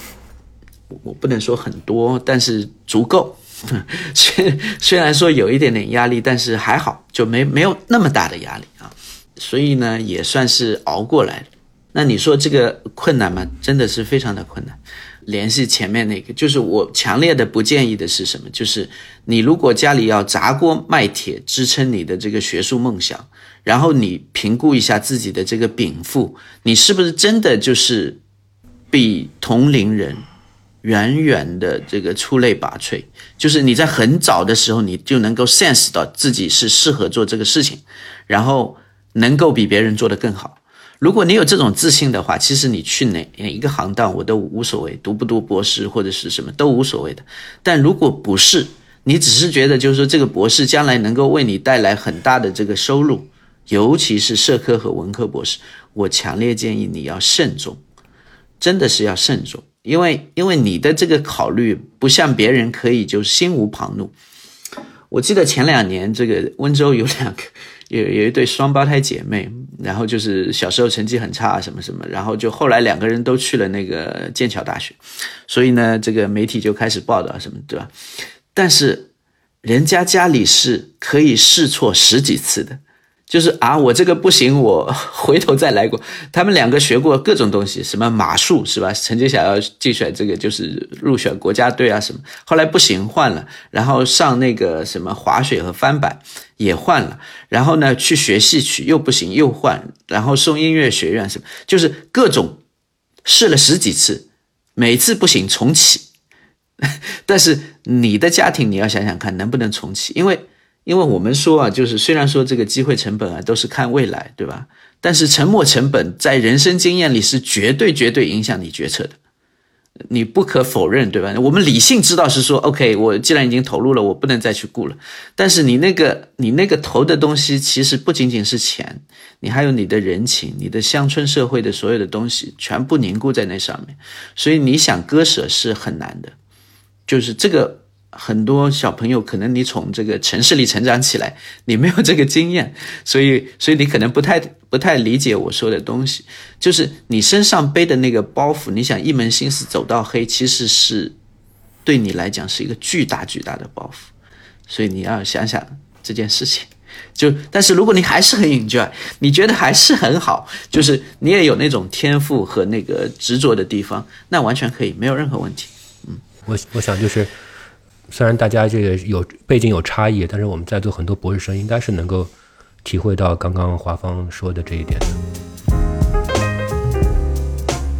我不能说很多，但是足够。虽虽然说有一点点压力，但是还好，就没没有那么大的压力啊。所以呢，也算是熬过来。那你说这个困难吗？真的是非常的困难。联系前面那个，就是我强烈的不建议的是什么？就是你如果家里要砸锅卖铁支撑你的这个学术梦想，然后你评估一下自己的这个禀赋，你是不是真的就是比同龄人远远的这个出类拔萃？就是你在很早的时候你就能够 sense 到自己是适合做这个事情，然后能够比别人做得更好。如果你有这种自信的话，其实你去哪哪一个行当我都无所谓，读不读博士或者是什么都无所谓的。但如果不是，你只是觉得就是说这个博士将来能够为你带来很大的这个收入，尤其是社科和文科博士，我强烈建议你要慎重，真的是要慎重，因为因为你的这个考虑不像别人可以就心无旁骛。我记得前两年这个温州有两个。有有一对双胞胎姐妹，然后就是小时候成绩很差什么什么，然后就后来两个人都去了那个剑桥大学，所以呢，这个媒体就开始报道什么，对吧？但是人家家里是可以试错十几次的。就是啊，我这个不行，我 回头再来过。他们两个学过各种东西，什么马术是吧？曾经想要竞选这个，就是入选国家队啊什么。后来不行，换了。然后上那个什么滑雪和翻板也换了。然后呢，去学戏曲又不行，又换。然后送音乐学院什么，就是各种试了十几次，每次不行重启。但是你的家庭，你要想想看能不能重启，因为。因为我们说啊，就是虽然说这个机会成本啊都是看未来，对吧？但是沉没成本在人生经验里是绝对绝对影响你决策的。你不可否认，对吧？我们理性知道是说，OK，我既然已经投入了，我不能再去顾了。但是你那个你那个投的东西，其实不仅仅是钱，你还有你的人情，你的乡村社会的所有的东西，全部凝固在那上面。所以你想割舍是很难的，就是这个。很多小朋友可能你从这个城市里成长起来，你没有这个经验，所以所以你可能不太不太理解我说的东西。就是你身上背的那个包袱，你想一门心思走到黑，其实是对你来讲是一个巨大巨大的包袱。所以你要想想这件事情。就但是如果你还是很 enjoy，你觉得还是很好，就是你也有那种天赋和那个执着的地方，那完全可以，没有任何问题。嗯，我我想就是。虽然大家这个有背景有差异，但是我们在座很多博士生应该是能够体会到刚刚华芳说的这一点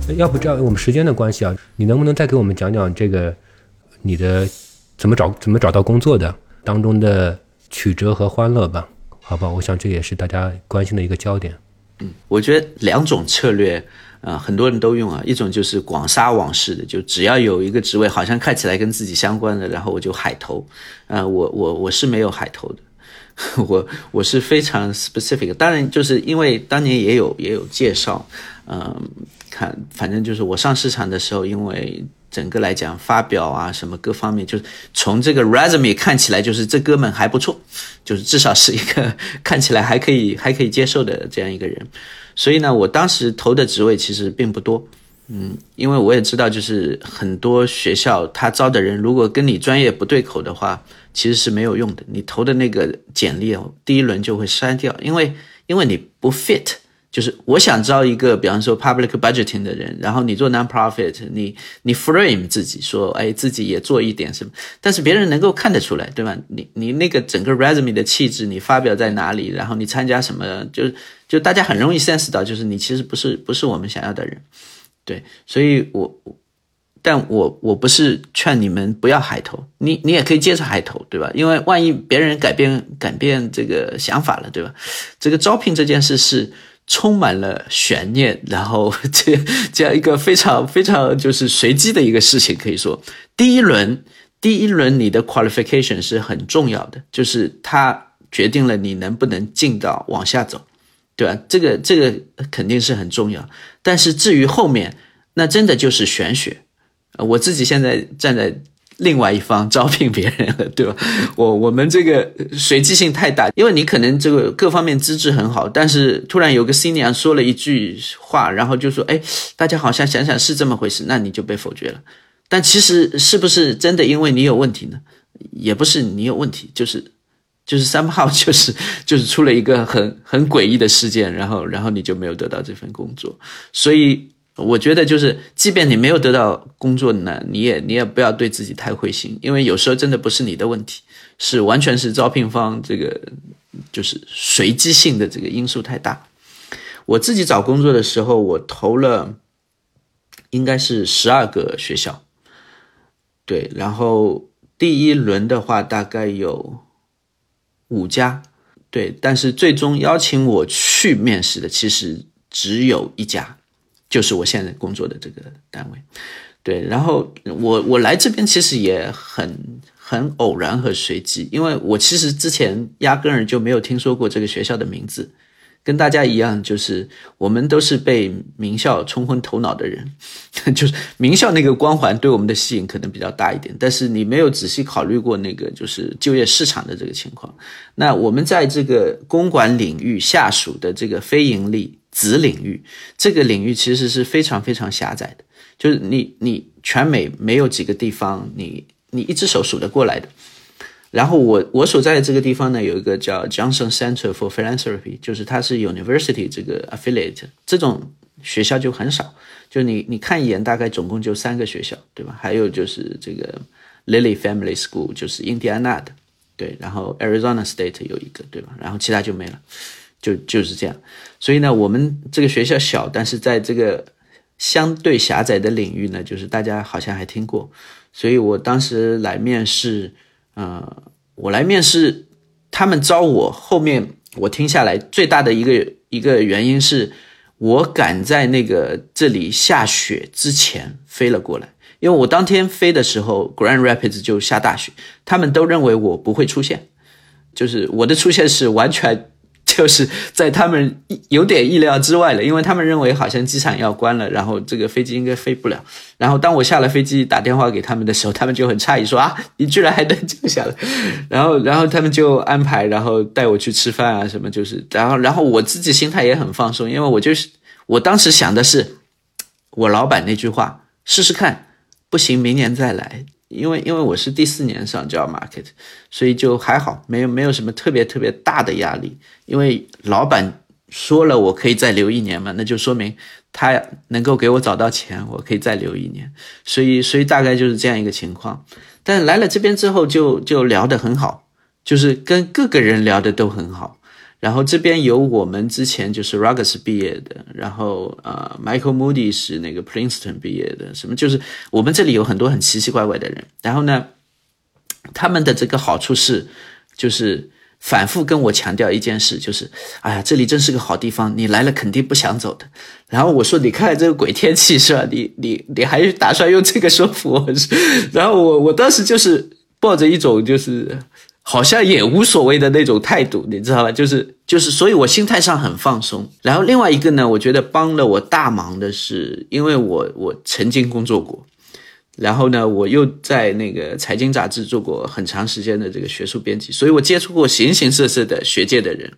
的。要不这样，我们时间的关系啊，你能不能再给我们讲讲这个你的怎么找怎么找到工作的当中的曲折和欢乐吧？好吧，我想这也是大家关心的一个焦点。嗯，我觉得两种策略。啊，很多人都用啊，一种就是广撒网式的，就只要有一个职位好像看起来跟自己相关的，然后我就海投。啊，我我我是没有海投的，我我是非常 specific。当然，就是因为当年也有也有介绍，嗯，看，反正就是我上市场的时候，因为整个来讲发表啊什么各方面，就是从这个 resume 看起来就是这哥们还不错，就是至少是一个 看起来还可以还可以接受的这样一个人。所以呢，我当时投的职位其实并不多，嗯，因为我也知道，就是很多学校他招的人，如果跟你专业不对口的话，其实是没有用的。你投的那个简历哦，第一轮就会删掉，因为因为你不 fit。就是我想招一个，比方说 public budgeting 的人，然后你做 non-profit，你你 frame 自己说，哎，自己也做一点什么，但是别人能够看得出来，对吧？你你那个整个 resume 的气质，你发表在哪里，然后你参加什么，就就大家很容易 sense 到，就是你其实不是不是我们想要的人，对，所以我，但我我不是劝你们不要海投，你你也可以接着海投，对吧？因为万一别人改变改变这个想法了，对吧？这个招聘这件事是。充满了悬念，然后 这这样一个非常非常就是随机的一个事情，可以说第一轮第一轮你的 qualification 是很重要的，就是它决定了你能不能进到往下走，对吧？这个这个肯定是很重要，但是至于后面，那真的就是玄学。我自己现在站在。另外一方招聘别人了，对吧？我我们这个随机性太大，因为你可能这个各方面资质很好，但是突然有个 senior 说了一句话，然后就说：“哎，大家好像想想是这么回事。”那你就被否决了。但其实是不是真的因为你有问题呢？也不是你有问题，就是就是三号就是 就是出了一个很很诡异的事件，然后然后你就没有得到这份工作，所以。我觉得就是，即便你没有得到工作呢，你也你也不要对自己太灰心，因为有时候真的不是你的问题，是完全是招聘方这个就是随机性的这个因素太大。我自己找工作的时候，我投了应该是十二个学校，对，然后第一轮的话大概有五家，对，但是最终邀请我去面试的其实只有一家。就是我现在工作的这个单位，对，然后我我来这边其实也很很偶然和随机，因为我其实之前压根儿就没有听说过这个学校的名字，跟大家一样，就是我们都是被名校冲昏头脑的人，就是名校那个光环对我们的吸引可能比较大一点，但是你没有仔细考虑过那个就是就业市场的这个情况。那我们在这个公管领域下属的这个非盈利。子领域这个领域其实是非常非常狭窄的，就是你你全美没有几个地方你你一只手数得过来的。然后我我所在的这个地方呢，有一个叫 Johnson Center for Philanthropy，就是它是 University 这个 affiliate，这种学校就很少，就你你看一眼大概总共就三个学校，对吧？还有就是这个 Lily Family School，就是印第安纳的，对，然后 Arizona State 有一个，对吧？然后其他就没了。就就是这样，所以呢，我们这个学校小，但是在这个相对狭窄的领域呢，就是大家好像还听过，所以我当时来面试，呃，我来面试，他们招我，后面我听下来最大的一个一个原因是，我赶在那个这里下雪之前飞了过来，因为我当天飞的时候，Grand Rapids 就下大雪，他们都认为我不会出现，就是我的出现是完全。就是在他们有点意料之外了，因为他们认为好像机场要关了，然后这个飞机应该飞不了。然后当我下了飞机打电话给他们的时候，他们就很诧异说：“啊，你居然还能降下来！”然后，然后他们就安排，然后带我去吃饭啊什么，就是，然后，然后我自己心态也很放松，因为我就是我当时想的是，我老板那句话，试试看，不行明年再来。因为因为我是第四年上 job market，所以就还好，没有没有什么特别特别大的压力。因为老板说了我可以再留一年嘛，那就说明他能够给我找到钱，我可以再留一年。所以所以大概就是这样一个情况。但来了这边之后就就聊得很好，就是跟各个人聊的都很好。然后这边有我们之前就是 Rogers 毕业的，然后呃 Michael Moody 是那个 Princeton 毕业的，什么就是我们这里有很多很奇奇怪怪的人。然后呢，他们的这个好处是，就是反复跟我强调一件事，就是哎呀，这里真是个好地方，你来了肯定不想走的。然后我说，你看这个鬼天气是吧？你 你你还打算用这个说服我？然后我我当时就是抱着一种就是。好像也无所谓的那种态度，你知道吧？就是就是，所以我心态上很放松。然后另外一个呢，我觉得帮了我大忙的是，因为我我曾经工作过，然后呢，我又在那个财经杂志做过很长时间的这个学术编辑，所以我接触过形形色色的学界的人。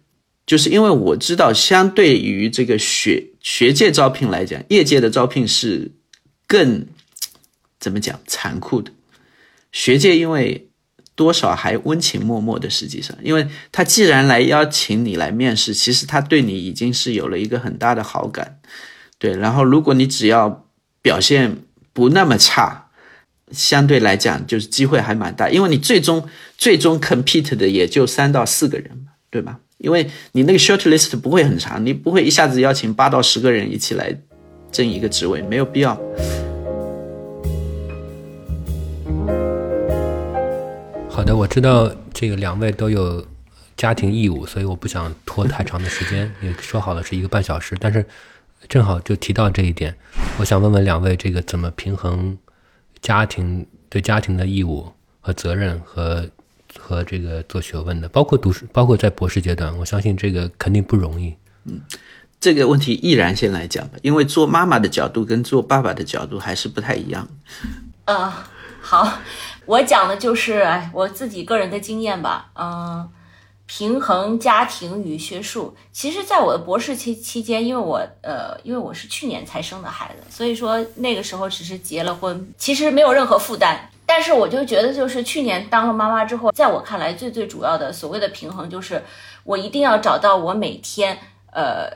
就是因为我知道，相对于这个学学界招聘来讲，业界的招聘是更怎么讲残酷的。学界因为。多少还温情脉脉的，实际上，因为他既然来邀请你来面试，其实他对你已经是有了一个很大的好感，对。然后，如果你只要表现不那么差，相对来讲就是机会还蛮大，因为你最终最终 compete 的也就三到四个人，对吧？因为你那个 short list 不会很长，你不会一下子邀请八到十个人一起来争一个职位，没有必要。好的，我知道这个两位都有家庭义务，所以我不想拖太长的时间。也说好了是一个半小时，但是正好就提到这一点，我想问问两位，这个怎么平衡家庭对家庭的义务和责任和和这个做学问的，包括读书，包括在博士阶段，我相信这个肯定不容易。嗯，这个问题毅然先来讲吧，因为做妈妈的角度跟做爸爸的角度还是不太一样。啊，好。我讲的就是哎，我自己个人的经验吧，嗯，平衡家庭与学术。其实，在我的博士期期间，因为我呃，因为我是去年才生的孩子，所以说那个时候只是结了婚，其实没有任何负担。但是我就觉得，就是去年当了妈妈之后，在我看来，最最主要的所谓的平衡，就是我一定要找到我每天呃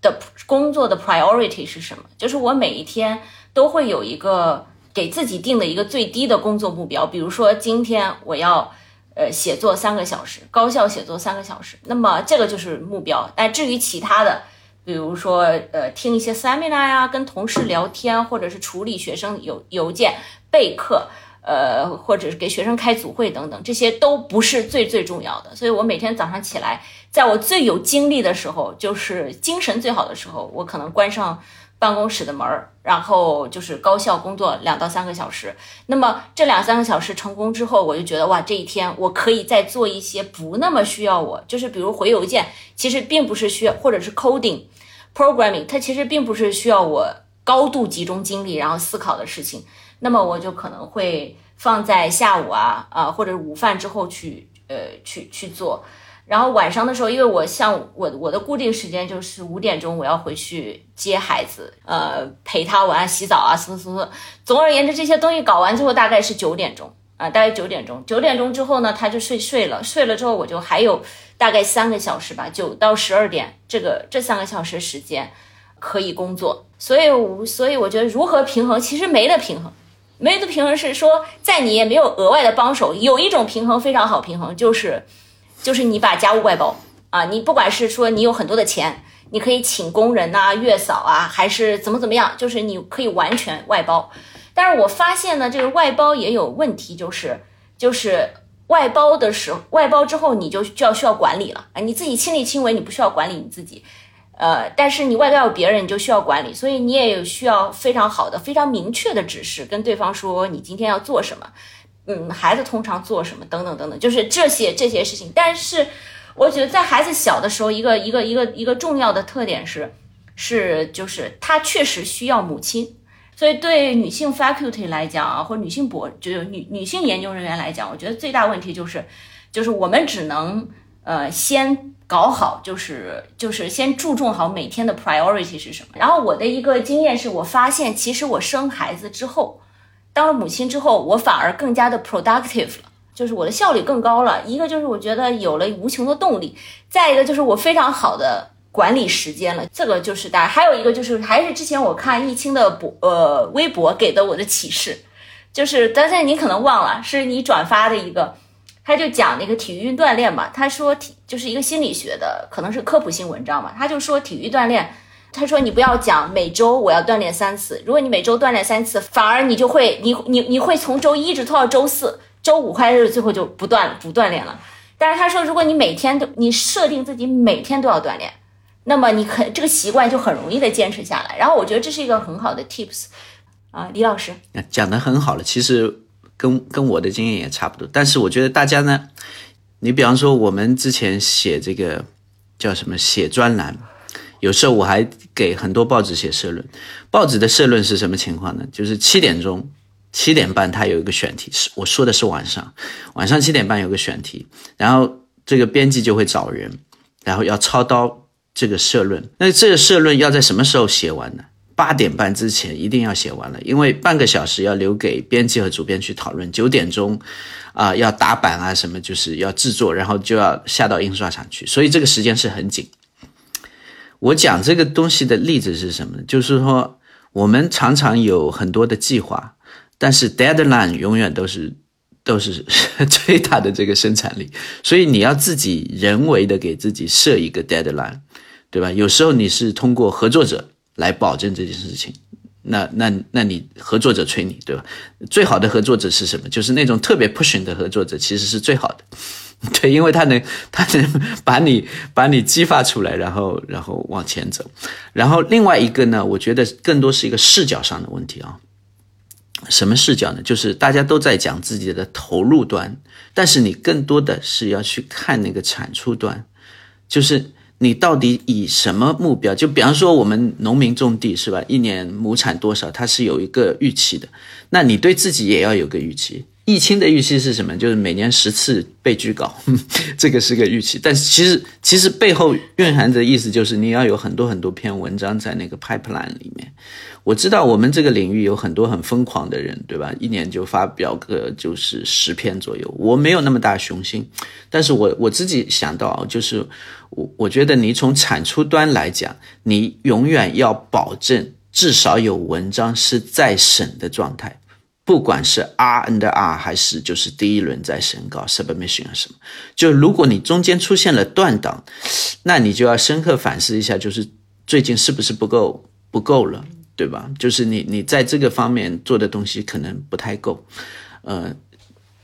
的工作的 priority 是什么，就是我每一天都会有一个。给自己定的一个最低的工作目标，比如说今天我要，呃，写作三个小时，高效写作三个小时，那么这个就是目标。但至于其他的，比如说呃，听一些 seminar 呀，跟同事聊天，或者是处理学生邮邮件、备课，呃，或者是给学生开组会等等，这些都不是最最重要的。所以我每天早上起来，在我最有精力的时候，就是精神最好的时候，我可能关上。办公室的门儿，然后就是高效工作两到三个小时。那么这两三个小时成功之后，我就觉得哇，这一天我可以再做一些不那么需要我，就是比如回邮件，其实并不是需要，或者是 coding programming，它其实并不是需要我高度集中精力然后思考的事情。那么我就可能会放在下午啊啊或者午饭之后去呃去去做。然后晚上的时候，因为我像我我的固定时间就是五点钟我要回去接孩子，呃，陪他玩、洗澡啊，什么什么。总而言之，这些东西搞完之后大概是九点钟啊，大概九点钟。九点钟之后呢，他就睡睡了，睡了之后我就还有大概三个小时吧，九到十二点，这个这三个小时时间可以工作。所以，所以我觉得如何平衡，其实没得平衡，没得平衡是说在你也没有额外的帮手。有一种平衡非常好平衡，就是。就是你把家务外包啊，你不管是说你有很多的钱，你可以请工人呐、月嫂啊，还是怎么怎么样，就是你可以完全外包。但是我发现呢，这个外包也有问题，就是就是外包的时候，外包之后你就就要需要管理了啊，你自己亲力亲为，你不需要管理你自己。呃，但是你外头要有别人，你就需要管理，所以你也有需要非常好的、非常明确的指示，跟对方说你今天要做什么，嗯，孩子通常做什么，等等等等，就是这些这些事情。但是我觉得在孩子小的时候，一个一个一个一个重要的特点是，是就是他确实需要母亲。所以对女性 faculty 来讲啊，或者女性博就是女女性研究人员来讲，我觉得最大问题就是，就是我们只能呃先搞好，就是就是先注重好每天的 priority 是什么。然后我的一个经验是我发现，其实我生孩子之后，当了母亲之后，我反而更加的 productive 了，就是我的效率更高了。一个就是我觉得有了无穷的动力，再一个就是我非常好的。管理时间了，这个就是大。还有一个就是，还是之前我看易清的博呃微博给的我的启示，就是但是你可能忘了，是你转发的一个，他就讲那个体育锻炼嘛。他说体就是一个心理学的，可能是科普性文章嘛。他就说体育锻炼，他说你不要讲每周我要锻炼三次，如果你每周锻炼三次，反而你就会你你你会从周一一直拖到周四，周五开始最后就不锻不锻炼了。但是他说，如果你每天都你设定自己每天都要锻炼。那么你可这个习惯就很容易的坚持下来，然后我觉得这是一个很好的 tips 啊，李老师讲的很好了，其实跟跟我的经验也差不多，但是我觉得大家呢，你比方说我们之前写这个叫什么写专栏，有时候我还给很多报纸写社论，报纸的社论是什么情况呢？就是七点钟七点半它有一个选题，是我说的是晚上，晚上七点半有个选题，然后这个编辑就会找人，然后要操刀。这个社论，那这个社论要在什么时候写完呢？八点半之前一定要写完了，因为半个小时要留给编辑和主编去讨论。九点钟，啊，要打版啊，什么就是要制作，然后就要下到印刷厂去，所以这个时间是很紧。我讲这个东西的例子是什么呢？就是说，我们常常有很多的计划，但是 deadline 永远都是都是 最大的这个生产力，所以你要自己人为的给自己设一个 deadline。对吧？有时候你是通过合作者来保证这件事情，那那那你合作者催你，对吧？最好的合作者是什么？就是那种特别 pushing 的合作者，其实是最好的，对，因为他能他能把你把你激发出来，然后然后往前走。然后另外一个呢，我觉得更多是一个视角上的问题啊。什么视角呢？就是大家都在讲自己的投入端，但是你更多的是要去看那个产出端，就是。你到底以什么目标？就比方说，我们农民种地是吧？一年亩产多少，它是有一个预期的。那你对自己也要有个预期。易清的预期是什么？就是每年十次被拒稿，这个是个预期。但是其实其实背后蕴含的意思就是你要有很多很多篇文章在那个 pipeline 里面。我知道我们这个领域有很多很疯狂的人，对吧？一年就发表个就是十篇左右。我没有那么大雄心，但是我我自己想到就是我我觉得你从产出端来讲，你永远要保证至少有文章是在审的状态。不管是 R and R 还是就是第一轮在审稿 submission 啊什么，就如果你中间出现了断档，那你就要深刻反思一下，就是最近是不是不够不够了，对吧？就是你你在这个方面做的东西可能不太够，呃，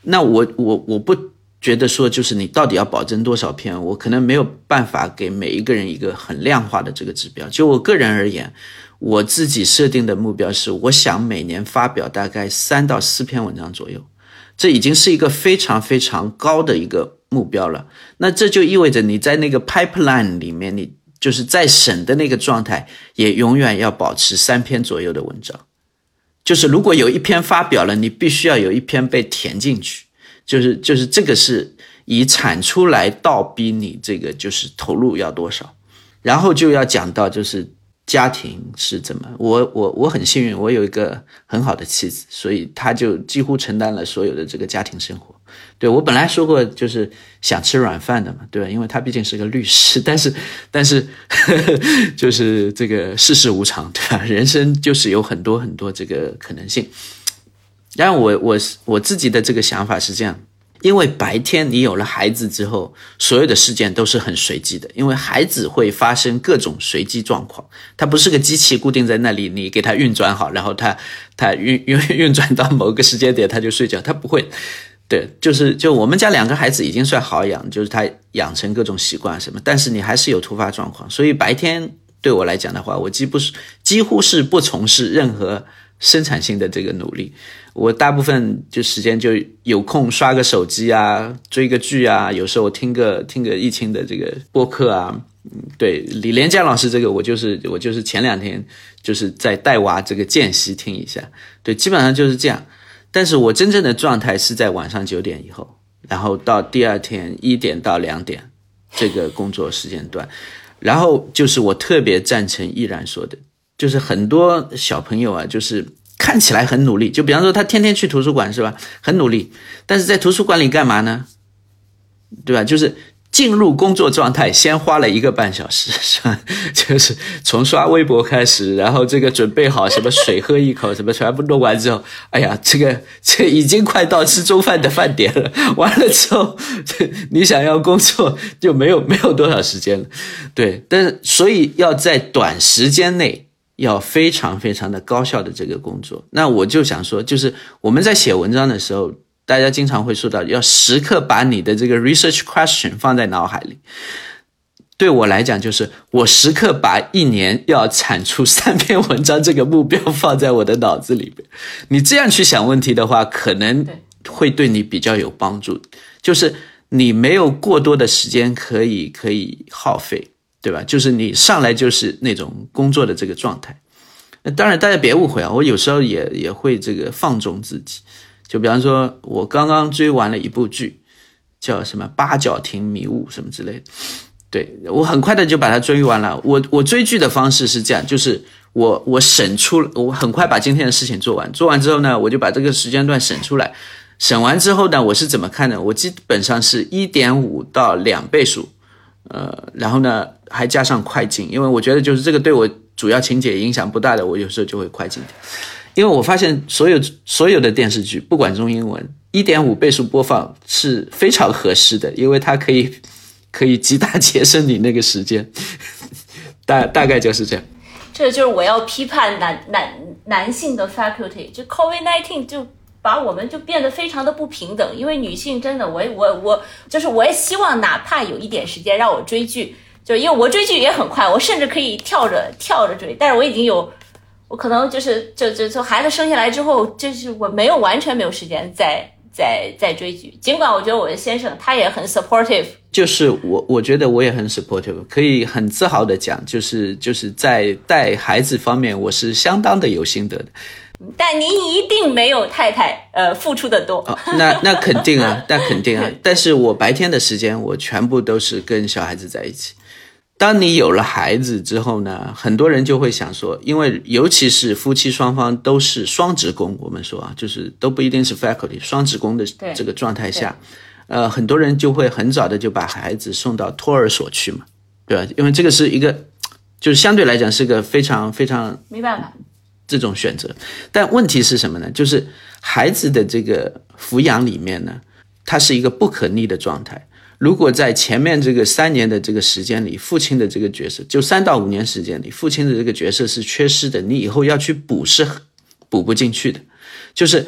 那我我我不觉得说就是你到底要保证多少篇，我可能没有办法给每一个人一个很量化的这个指标。就我个人而言。我自己设定的目标是，我想每年发表大概三到四篇文章左右，这已经是一个非常非常高的一个目标了。那这就意味着你在那个 pipeline 里面，你就是在审的那个状态，也永远要保持三篇左右的文章。就是如果有一篇发表了，你必须要有一篇被填进去。就是就是这个是以产出来倒逼你这个就是投入要多少，然后就要讲到就是。家庭是怎么？我我我很幸运，我有一个很好的妻子，所以她就几乎承担了所有的这个家庭生活。对我本来说过就是想吃软饭的嘛，对吧？因为她毕竟是个律师，但是但是呵呵 就是这个世事无常，对吧？人生就是有很多很多这个可能性。然我我我自己的这个想法是这样。因为白天你有了孩子之后，所有的事件都是很随机的，因为孩子会发生各种随机状况，它不是个机器固定在那里，你给它运转好，然后它它运运运转到某个时间点它就睡觉，它不会，对，就是就我们家两个孩子已经算好养，就是他养成各种习惯什么，但是你还是有突发状况，所以白天对我来讲的话，我几不是几乎是不从事任何生产性的这个努力，我大部分就时间就有空刷个手机啊，追个剧啊，有时候听个听个疫情的这个播客啊。对李连江老师这个，我就是我就是前两天就是在带娃这个间隙听一下，对，基本上就是这样。但是我真正的状态是在晚上九点以后，然后到第二天一点到两点这个工作时间段，然后就是我特别赞成依然说的，就是很多小朋友啊，就是看起来很努力，就比方说他天天去图书馆是吧，很努力，但是在图书馆里干嘛呢？对吧？就是。进入工作状态，先花了一个半小时，是吧？就是从刷微博开始，然后这个准备好什么水喝一口，什么全部弄完之后，哎呀，这个这已经快到吃中饭的饭点了。完了之后，你想要工作就没有没有多少时间了，对。但所以要在短时间内要非常非常的高效的这个工作，那我就想说，就是我们在写文章的时候。大家经常会说到，要时刻把你的这个 research question 放在脑海里。对我来讲，就是我时刻把一年要产出三篇文章这个目标放在我的脑子里边。你这样去想问题的话，可能会对你比较有帮助。就是你没有过多的时间可以可以耗费，对吧？就是你上来就是那种工作的这个状态。当然，大家别误会啊，我有时候也也会这个放纵自己。就比方说，我刚刚追完了一部剧，叫什么《八角亭迷雾》什么之类的，对我很快的就把它追完了。我我追剧的方式是这样，就是我我省出，我很快把今天的事情做完，做完之后呢，我就把这个时间段省出来，省完之后呢，我是怎么看的？我基本上是一点五到两倍速，呃，然后呢还加上快进，因为我觉得就是这个对我主要情节影响不大的，我有时候就会快进。因为我发现所有所有的电视剧，不管中英文，一点五倍速播放是非常合适的，因为它可以 可以极大节省你那个时间，大大概就是这样。这就是我要批判男男男性的 faculty，就 COVID nineteen 就把我们就变得非常的不平等。因为女性真的，我我我就是我也希望哪怕有一点时间让我追剧，就因为我追剧也很快，我甚至可以跳着跳着追，但是我已经有。我可能就是就就从孩子生下来之后，就是我没有完全没有时间再再再追剧。尽管我觉得我的先生他也很 supportive，就是我我觉得我也很 supportive，可以很自豪的讲，就是就是在带孩子方面，我是相当的有心得的。但您一定没有太太呃付出的多。那那肯定啊，那肯定啊。但是我白天的时间，我全部都是跟小孩子在一起。当你有了孩子之后呢，很多人就会想说，因为尤其是夫妻双方都是双职工，我们说啊，就是都不一定是 faculty 双职工的这个状态下，呃，很多人就会很早的就把孩子送到托儿所去嘛，对吧？因为这个是一个，就是相对来讲是个非常非常没办法这种选择。但问题是什么呢？就是孩子的这个抚养里面呢，它是一个不可逆的状态。如果在前面这个三年的这个时间里，父亲的这个角色就三到五年时间里，父亲的这个角色是缺失的，你以后要去补是补不进去的。就是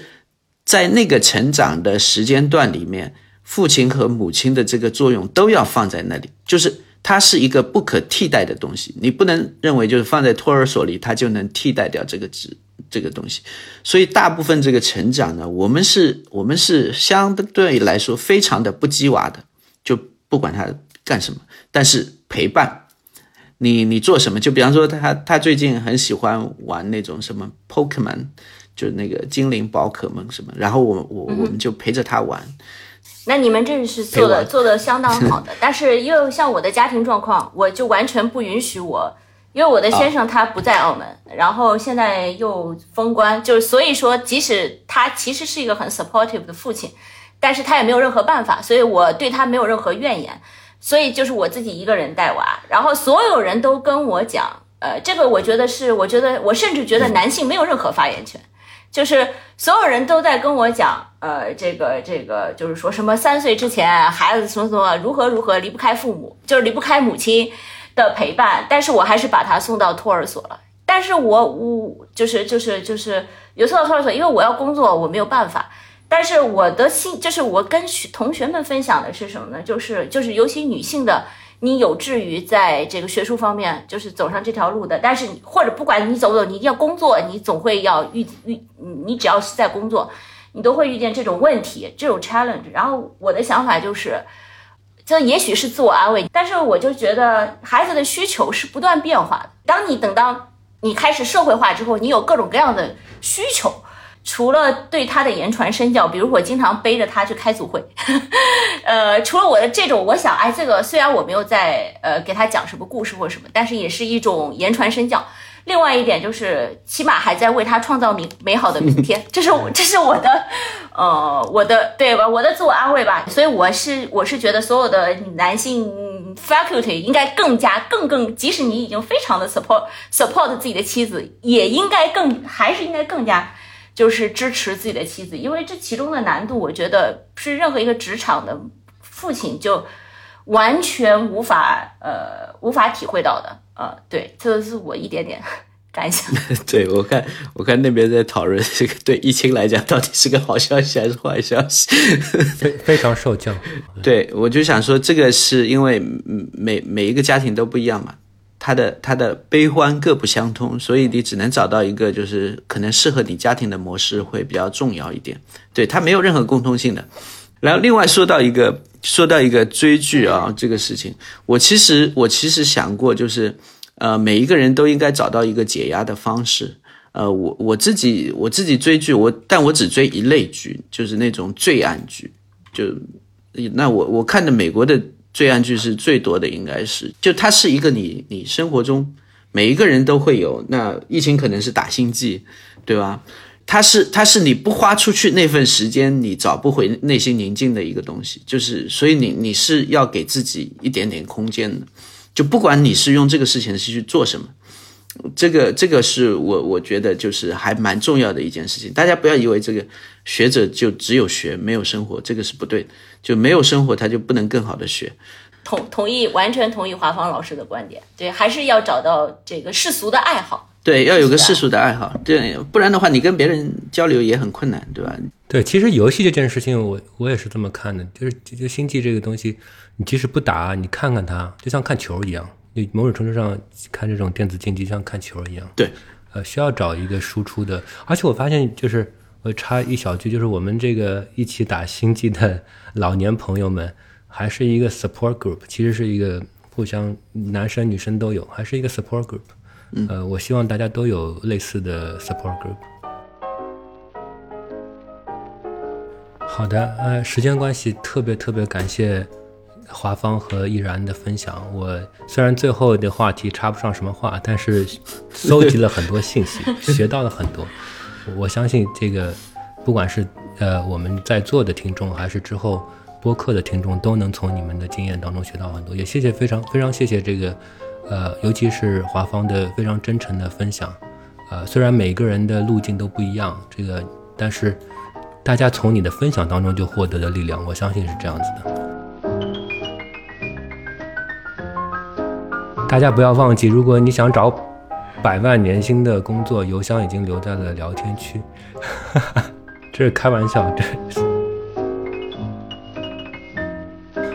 在那个成长的时间段里面，父亲和母亲的这个作用都要放在那里，就是它是一个不可替代的东西。你不能认为就是放在托儿所里，它就能替代掉这个职这个东西。所以大部分这个成长呢，我们是我们是相对来说非常的不鸡娃的。就不管他干什么，但是陪伴你，你做什么？就比方说，他他最近很喜欢玩那种什么 Pokemon，就是那个精灵宝可梦什么，然后我我我们就陪着他玩。那你们这是做的做的相当 好的，但是因为像我的家庭状况，我就完全不允许我，因为我的先生他不在澳门，然后现在又封关，就是所以说，即使他其实是一个很 supportive 的父亲。但是他也没有任何办法，所以我对他没有任何怨言，所以就是我自己一个人带娃，然后所有人都跟我讲，呃，这个我觉得是，我觉得我甚至觉得男性没有任何发言权，就是所有人都在跟我讲，呃，这个这个就是说什么三岁之前孩子什么什么如何如何离不开父母，就是离不开母亲的陪伴，但是我还是把他送到托儿所了，但是我我就是就是就是有送到托儿所，因为我要工作，我没有办法。但是我的心就是我跟学同学们分享的是什么呢？就是就是尤其女性的，你有志于在这个学术方面就是走上这条路的，但是或者不管你走不走，你一定要工作，你总会要遇遇你只要是在工作，你都会遇见这种问题，这种 challenge。然后我的想法就是。这也许是自我安慰，但是我就觉得孩子的需求是不断变化的。当你等到你开始社会化之后，你有各种各样的需求，除了对他的言传身教，比如我经常背着他去开组会，呃，除了我的这种，我想，哎，这个虽然我没有在呃给他讲什么故事或什么，但是也是一种言传身教。另外一点就是，起码还在为他创造明美好的明天，这是我这是我的，呃，我的对吧？我的自我安慰吧。所以我是我是觉得所有的男性 faculty 应该更加更更，即使你已经非常的 support support 自己的妻子，也应该更还是应该更加就是支持自己的妻子，因为这其中的难度，我觉得是任何一个职场的父亲就完全无法呃无法体会到的。呃，对，这是我一点点 感想。对我看，我看那边在讨论这个，对疫情来讲到底是个好消息还是坏消息？非非常受教。对，我就想说，这个是因为每每一个家庭都不一样嘛，他的他的悲欢各不相通，所以你只能找到一个就是可能适合你家庭的模式会比较重要一点。对，他没有任何共通性的。然后另外说到一个。说到一个追剧啊，这个事情，我其实我其实想过，就是，呃，每一个人都应该找到一个解压的方式。呃，我我自己我自己追剧，我但我只追一类剧，就是那种罪案剧。就那我我看的美国的罪案剧是最多的，应该是就它是一个你你生活中每一个人都会有。那疫情可能是打心计，对吧？它是，它是你不花出去那份时间，你找不回内心宁静的一个东西。就是，所以你你是要给自己一点点空间的。就不管你是用这个事情是去做什么，这个这个是我我觉得就是还蛮重要的一件事情。大家不要以为这个学者就只有学没有生活，这个是不对的。就没有生活，他就不能更好的学。同同意，完全同意华芳老师的观点。对，还是要找到这个世俗的爱好。对，要有个世俗的爱好，对，不然的话，你跟别人交流也很困难，对吧？对，其实游戏这件事情，我我也是这么看的，就是就星际这个东西，你即使不打，你看看它，就像看球一样，你某种程度上看这种电子竞技像看球一样。对，呃，需要找一个输出的，而且我发现，就是我插一小句，就是我们这个一起打星际的老年朋友们，还是一个 support group，其实是一个互相男生女生都有，还是一个 support group。呃，我希望大家都有类似的 support group。好的，呃，时间关系，特别特别感谢华芳和易然的分享。我虽然最后的话题插不上什么话，但是搜集了很多信息，学到了很多。我相信这个，不管是呃我们在座的听众，还是之后播客的听众，都能从你们的经验当中学到很多。也谢谢，非常非常谢谢这个。呃，尤其是华芳的非常真诚的分享，呃，虽然每个人的路径都不一样，这个，但是大家从你的分享当中就获得的力量，我相信是这样子的。大家不要忘记，如果你想找百万年薪的工作，邮箱已经留在了聊天区，这是开玩笑，这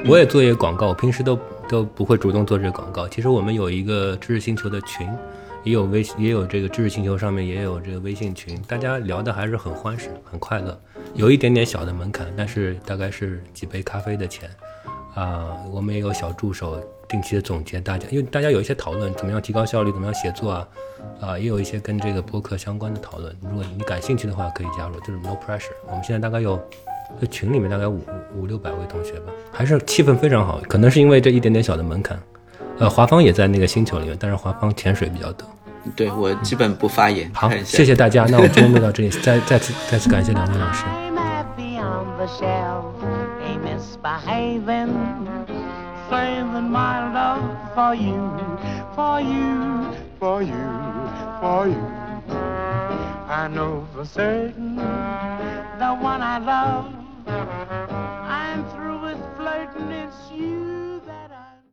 我也做一个广告，我平时都。都不会主动做这个广告。其实我们有一个知识星球的群，也有微也有这个知识星球上面也有这个微信群，大家聊的还是很欢实，很快乐。有一点点小的门槛，但是大概是几杯咖啡的钱啊。我们也有小助手定期的总结大家，因为大家有一些讨论，怎么样提高效率，怎么样写作啊啊，也有一些跟这个播客相关的讨论。如果你感兴趣的话，可以加入，就是 no pressure。我们现在大概有。这群里面大概五五六百位同学吧，还是气氛非常好。可能是因为这一点点小的门槛。呃，华芳也在那个星球里面，但是华芳潜水比较多。对我基本不发言。好，谢谢大家。那我们今天就到这里，再再次再次感谢两位老师。saving my love for you, for you, for you, for you. I know for certain the one I love. I'm through with flirting, it's you.